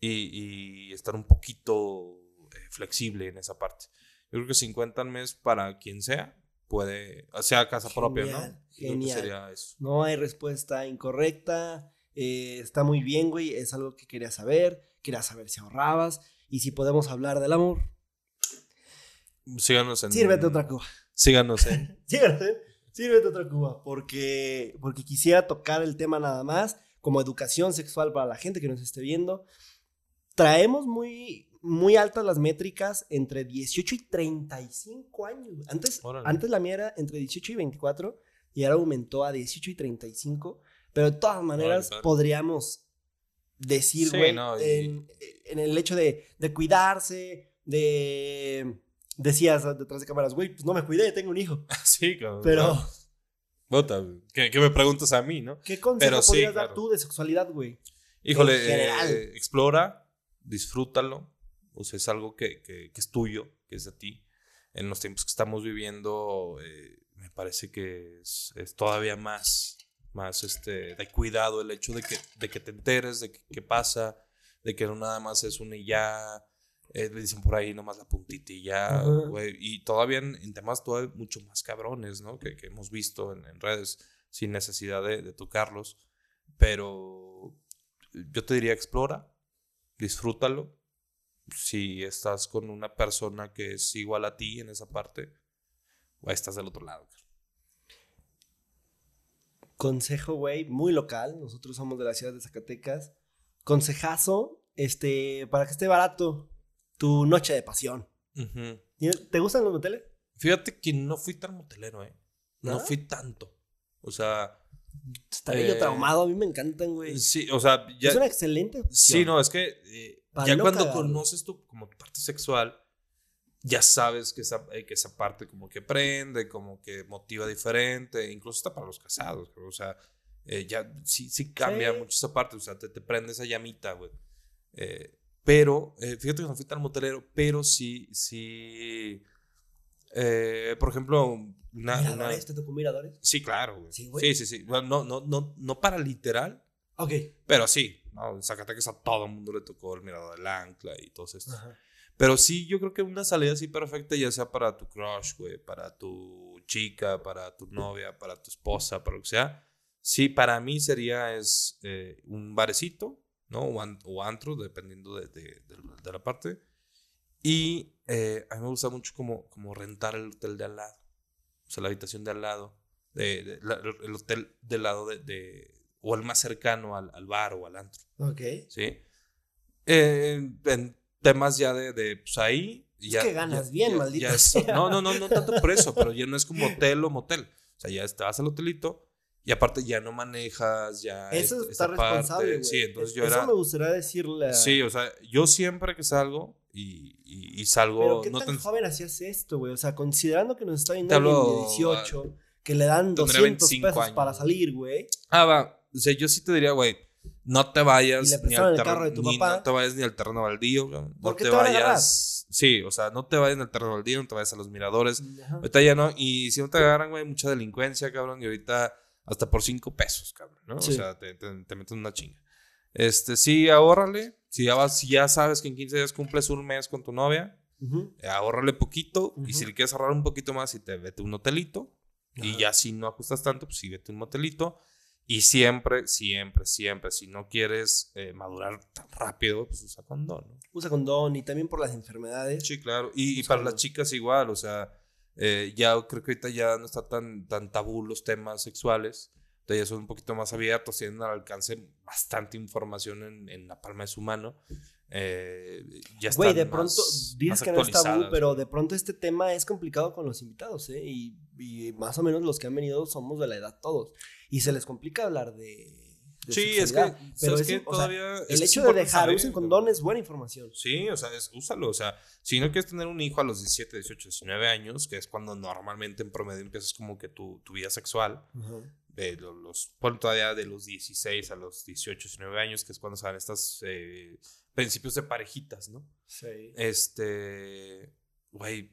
y, y estar un poquito eh, flexible en esa parte. Yo creo que 50 al mes para quien sea, puede, sea casa propia, ¿no? Genial, creo que genial. sería eso. No hay respuesta incorrecta. Eh, está muy bien, güey. Es algo que quería saber. Quería saber si ahorrabas. Y si podemos hablar del amor. Síganos en... Sírvete otra cuba. Síganos en... Sírvete, sírvete otra cuba. Porque, porque quisiera tocar el tema nada más. Como educación sexual para la gente que nos esté viendo. Traemos muy, muy altas las métricas entre 18 y 35 años. Antes, Órale. antes la mía era entre 18 y 24 y ahora aumentó a 18 y 35. Pero de todas maneras podríamos decir, Sí, güey, no, y- en, en el hecho de, de cuidarse, de... Decías detrás de cámaras, güey, pues no me cuidé, tengo un hijo. sí, cabrón. Pero, Bota, ¿qué, qué me preguntas a mí, no? ¿qué consejo Pero sí, podrías dar tú de sexualidad, güey? Híjole, En general. eh, explora, disfrútalo. O sea, es algo que, que- que es tuyo, que es de ti. En los tiempos que estamos viviendo, eh, me parece que es, es todavía más, más este, de cuidado el hecho de que, de que te enteres de qué pasa, de que no nada más es un y ya. eh, le dicen por ahí nomás la puntita y ya, Ajá. güey. Y todavía en, en temas todavía mucho más cabrones, ¿no? Que, que hemos visto en, en redes sin necesidad de, de tocarlos. Pero yo te diría, explora, disfrútalo. Si estás con una persona que es igual a ti en esa parte, estás del otro lado. Consejo, güey, muy local. Nosotros somos de la ciudad de Zacatecas. Consejazo, este, para que esté barato, tu noche de pasión. ¿Te gustan los moteles? Fíjate que no fui tan motelero, ¿eh? No ¿No? fui tanto. O sea, yo Eh, traumado, a mí me encantan, güey. sí, o sea, ya. Es una excelente opción. Sí, no, es que eh, ya cuando conoces tu como tu parte sexual, ya sabes que esa, eh, que esa parte como que prende, como que motiva diferente, incluso hasta para los casados, creo, o sea, eh, ya sí, sí cambia Sí. mucho esa parte, o sea, te, te prende esa llamita, güey. Eh, pero, eh, fíjate que no fui tan motelero, pero sí, sí, eh, por ejemplo, una... una- Miradores, ¿te tocó miradores? sí, claro, güey. Sí, Sí, güey. sí, sí, Bueno, no, no, no, no para literal, Ok. pero sí, ¿no? En Zacatecas a todo el mundo le tocó el mirador del ancla y todo esto. Ajá. Pero sí, yo creo que una salida así perfecta, ya sea para tu crush, güey, para tu chica, para tu novia, para tu esposa, para lo que sea. Sí, para mí sería es eh, un barecito, ¿no? O, an- o antro, dependiendo de, de- de la- de la parte. Y eh, a mí me gusta mucho como, como rentar el hotel de al lado. O sea, la habitación de al lado. de- la- el hotel del lado de, de- O el más cercano al, al bar o al antro. Ok. ¿sí? Eh, en temas ya de, de pues ahí. Es ya, que ganas bien, maldita es- sea. no, no, no, no tanto por eso, pero ya no es como hotel o motel. O sea, ya estás al hotelito y aparte ya no manejas, ya. Eso es- está responsable, güey. Sí, entonces yo Eso me gustaría decirle. a- Sí, o sea, yo siempre que salgo y, y, y salgo. Pero qué no tan tan- joven hacías esto, güey. O sea, considerando que nos está viendo hablo, de 18, que le dan tendré 200 25 pesos años. para salir, güey. Ah, va. O sea, yo sí te diría, güey, no te vayas Y le ni al el terreno, carro de tu ni- papá. no te vayas ni al terreno baldío, no ¿Por qué te, te vayas. Sí, o sea, no te vayas al terreno baldío, no te vayas a los miradores. Ajá. Ahorita ya no, y si no te agarran, güey, mucha delincuencia, cabrón, y ahorita hasta por cinco pesos, cabrón, ¿no? Sí. O sea, te, te, te meten una chinga. Este, sí, ahórrale. Si ya, vas, si ya sabes que en 15 días cumples un mes con tu novia, Ujú. eh, ahórrale poquito. Y Ujú. si le quieres ahorrar un poquito más, y te vete un hotelito. Y ya si no ajustas tanto, pues sí, vete un motelito. Y siempre, siempre, siempre, si no quieres eh, madurar tan rápido, pues usa condón, ¿no? Usa condón y también por las enfermedades. Sí, claro. Y, y para las chicas igual, o sea, eh, ya creo que ahorita ya no está tan, tan tabú los temas sexuales. Entonces ya son un poquito más abiertos, tienen al alcance bastante información en, en la palma de su mano. Eh, ya Güey, de más- pronto dices que no es tabú, pero de pronto este tema es complicado con los invitados, ¿eh? Y, y más o menos los que han venido somos de la edad todos. Y se les complica hablar de. de Sí, es que. Pero ¿sabes es, o sea, todavía el que hecho de dejar saber, usen condón es buena información. Sí, o sea, es- úsalo. O sea, si no quieres tener un hijo a los 17, 18, 19 años, que es cuando normalmente en promedio empiezas como que tu, tu vida sexual, de lo- los, todavía de los 16 a los 18, 19 años, que es cuando salen estos eh, principios de parejitas, ¿no? Sí. Este, güey,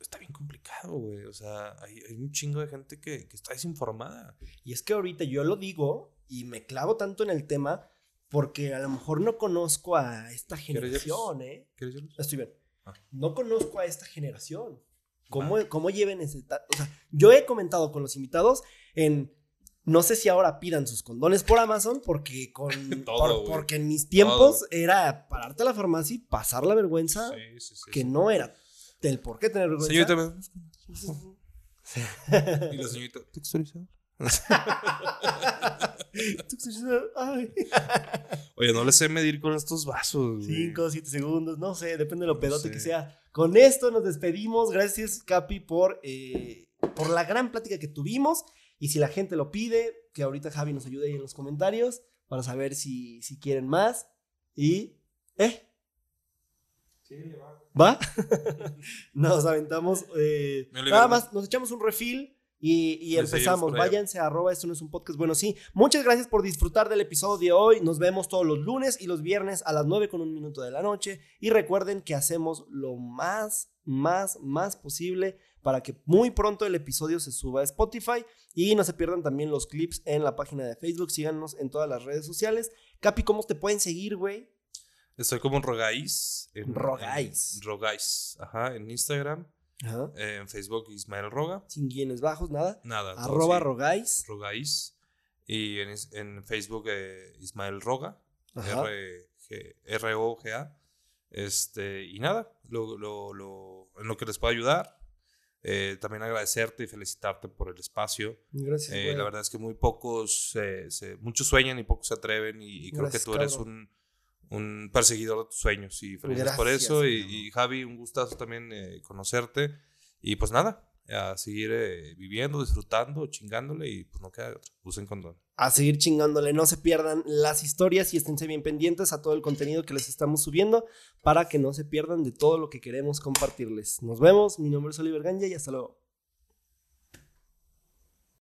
está bien complicado, güey. O sea, hay, hay un chingo de gente que, que está desinformada. Y es que ahorita yo lo digo y me clavo tanto en el tema porque a lo mejor no conozco a esta ¿Quieres generación, ¿eh? ¿Quieres? Estoy bien. Ah. No conozco a esta generación. ¿Cómo, cómo lleven ese... O sea, yo he comentado con los invitados en... No sé si ahora pidan sus condones por Amazon porque con... Todo, por- porque en mis tiempos era pararte a la farmacia y pasar la vergüenza Sí, sí, sí. que no era del por qué tener vergüenza. Señorita, me- y la señorita, texturizador. Ay. Oye, no le sé medir con estos vasos. güey. 5, 7 segundos, no sé, depende de lo No pedote sé. que sea. Con esto nos despedimos. Gracias, Capi, por, eh, por la gran plática que tuvimos. Y si la gente lo pide, que ahorita Javi nos ayude ahí en los comentarios para saber si, si quieren más. Y. ¿Eh? ¿Va? nos aventamos. eh, nada más, nos echamos un refill. Y, y empezamos. Váyanse a arroba, esto no es un podcast. Bueno, sí. Muchas gracias por disfrutar del episodio de hoy. Nos vemos todos los lunes y los viernes a las 9 con un minuto de la noche. Y recuerden que hacemos lo más, más, más posible para que muy pronto el episodio se suba a Spotify. Y no se pierdan también los clips en la página de Facebook. Síganos en todas las redes sociales. Capi, ¿cómo te pueden seguir, güey? Estoy como Rogais. En, Rogais. en- Rogais, ajá, en Instagram. Ajá. eh, en Facebook Ismael Roga. Sin guiones bajos, nada. Nada. todo Arroba así, Rogais. Rogais. Y en, en Facebook eh, Ismael Roga. R-O-G-A. Este, y nada, lo, lo- lo- en lo que les pueda ayudar. Eh, también agradecerte y felicitarte por el espacio. Gracias. Eh, la verdad es que muy pocos, eh, se- muchos sueñan y pocos se atreven. Y, y creo Gracias, que tú eres un, un perseguidor de tus sueños. Y felices por eso. Y, y Javi, un gustazo también eh, conocerte. Y pues nada, a seguir eh, viviendo, disfrutando, chingándole. Y pues no queda otra. Usen condón. A seguir chingándole. No se pierdan las historias y esténse bien pendientes a todo el contenido que les estamos subiendo para que no se pierdan de todo lo que queremos compartirles. Nos vemos, mi nombre es Oliver Ganja y hasta luego.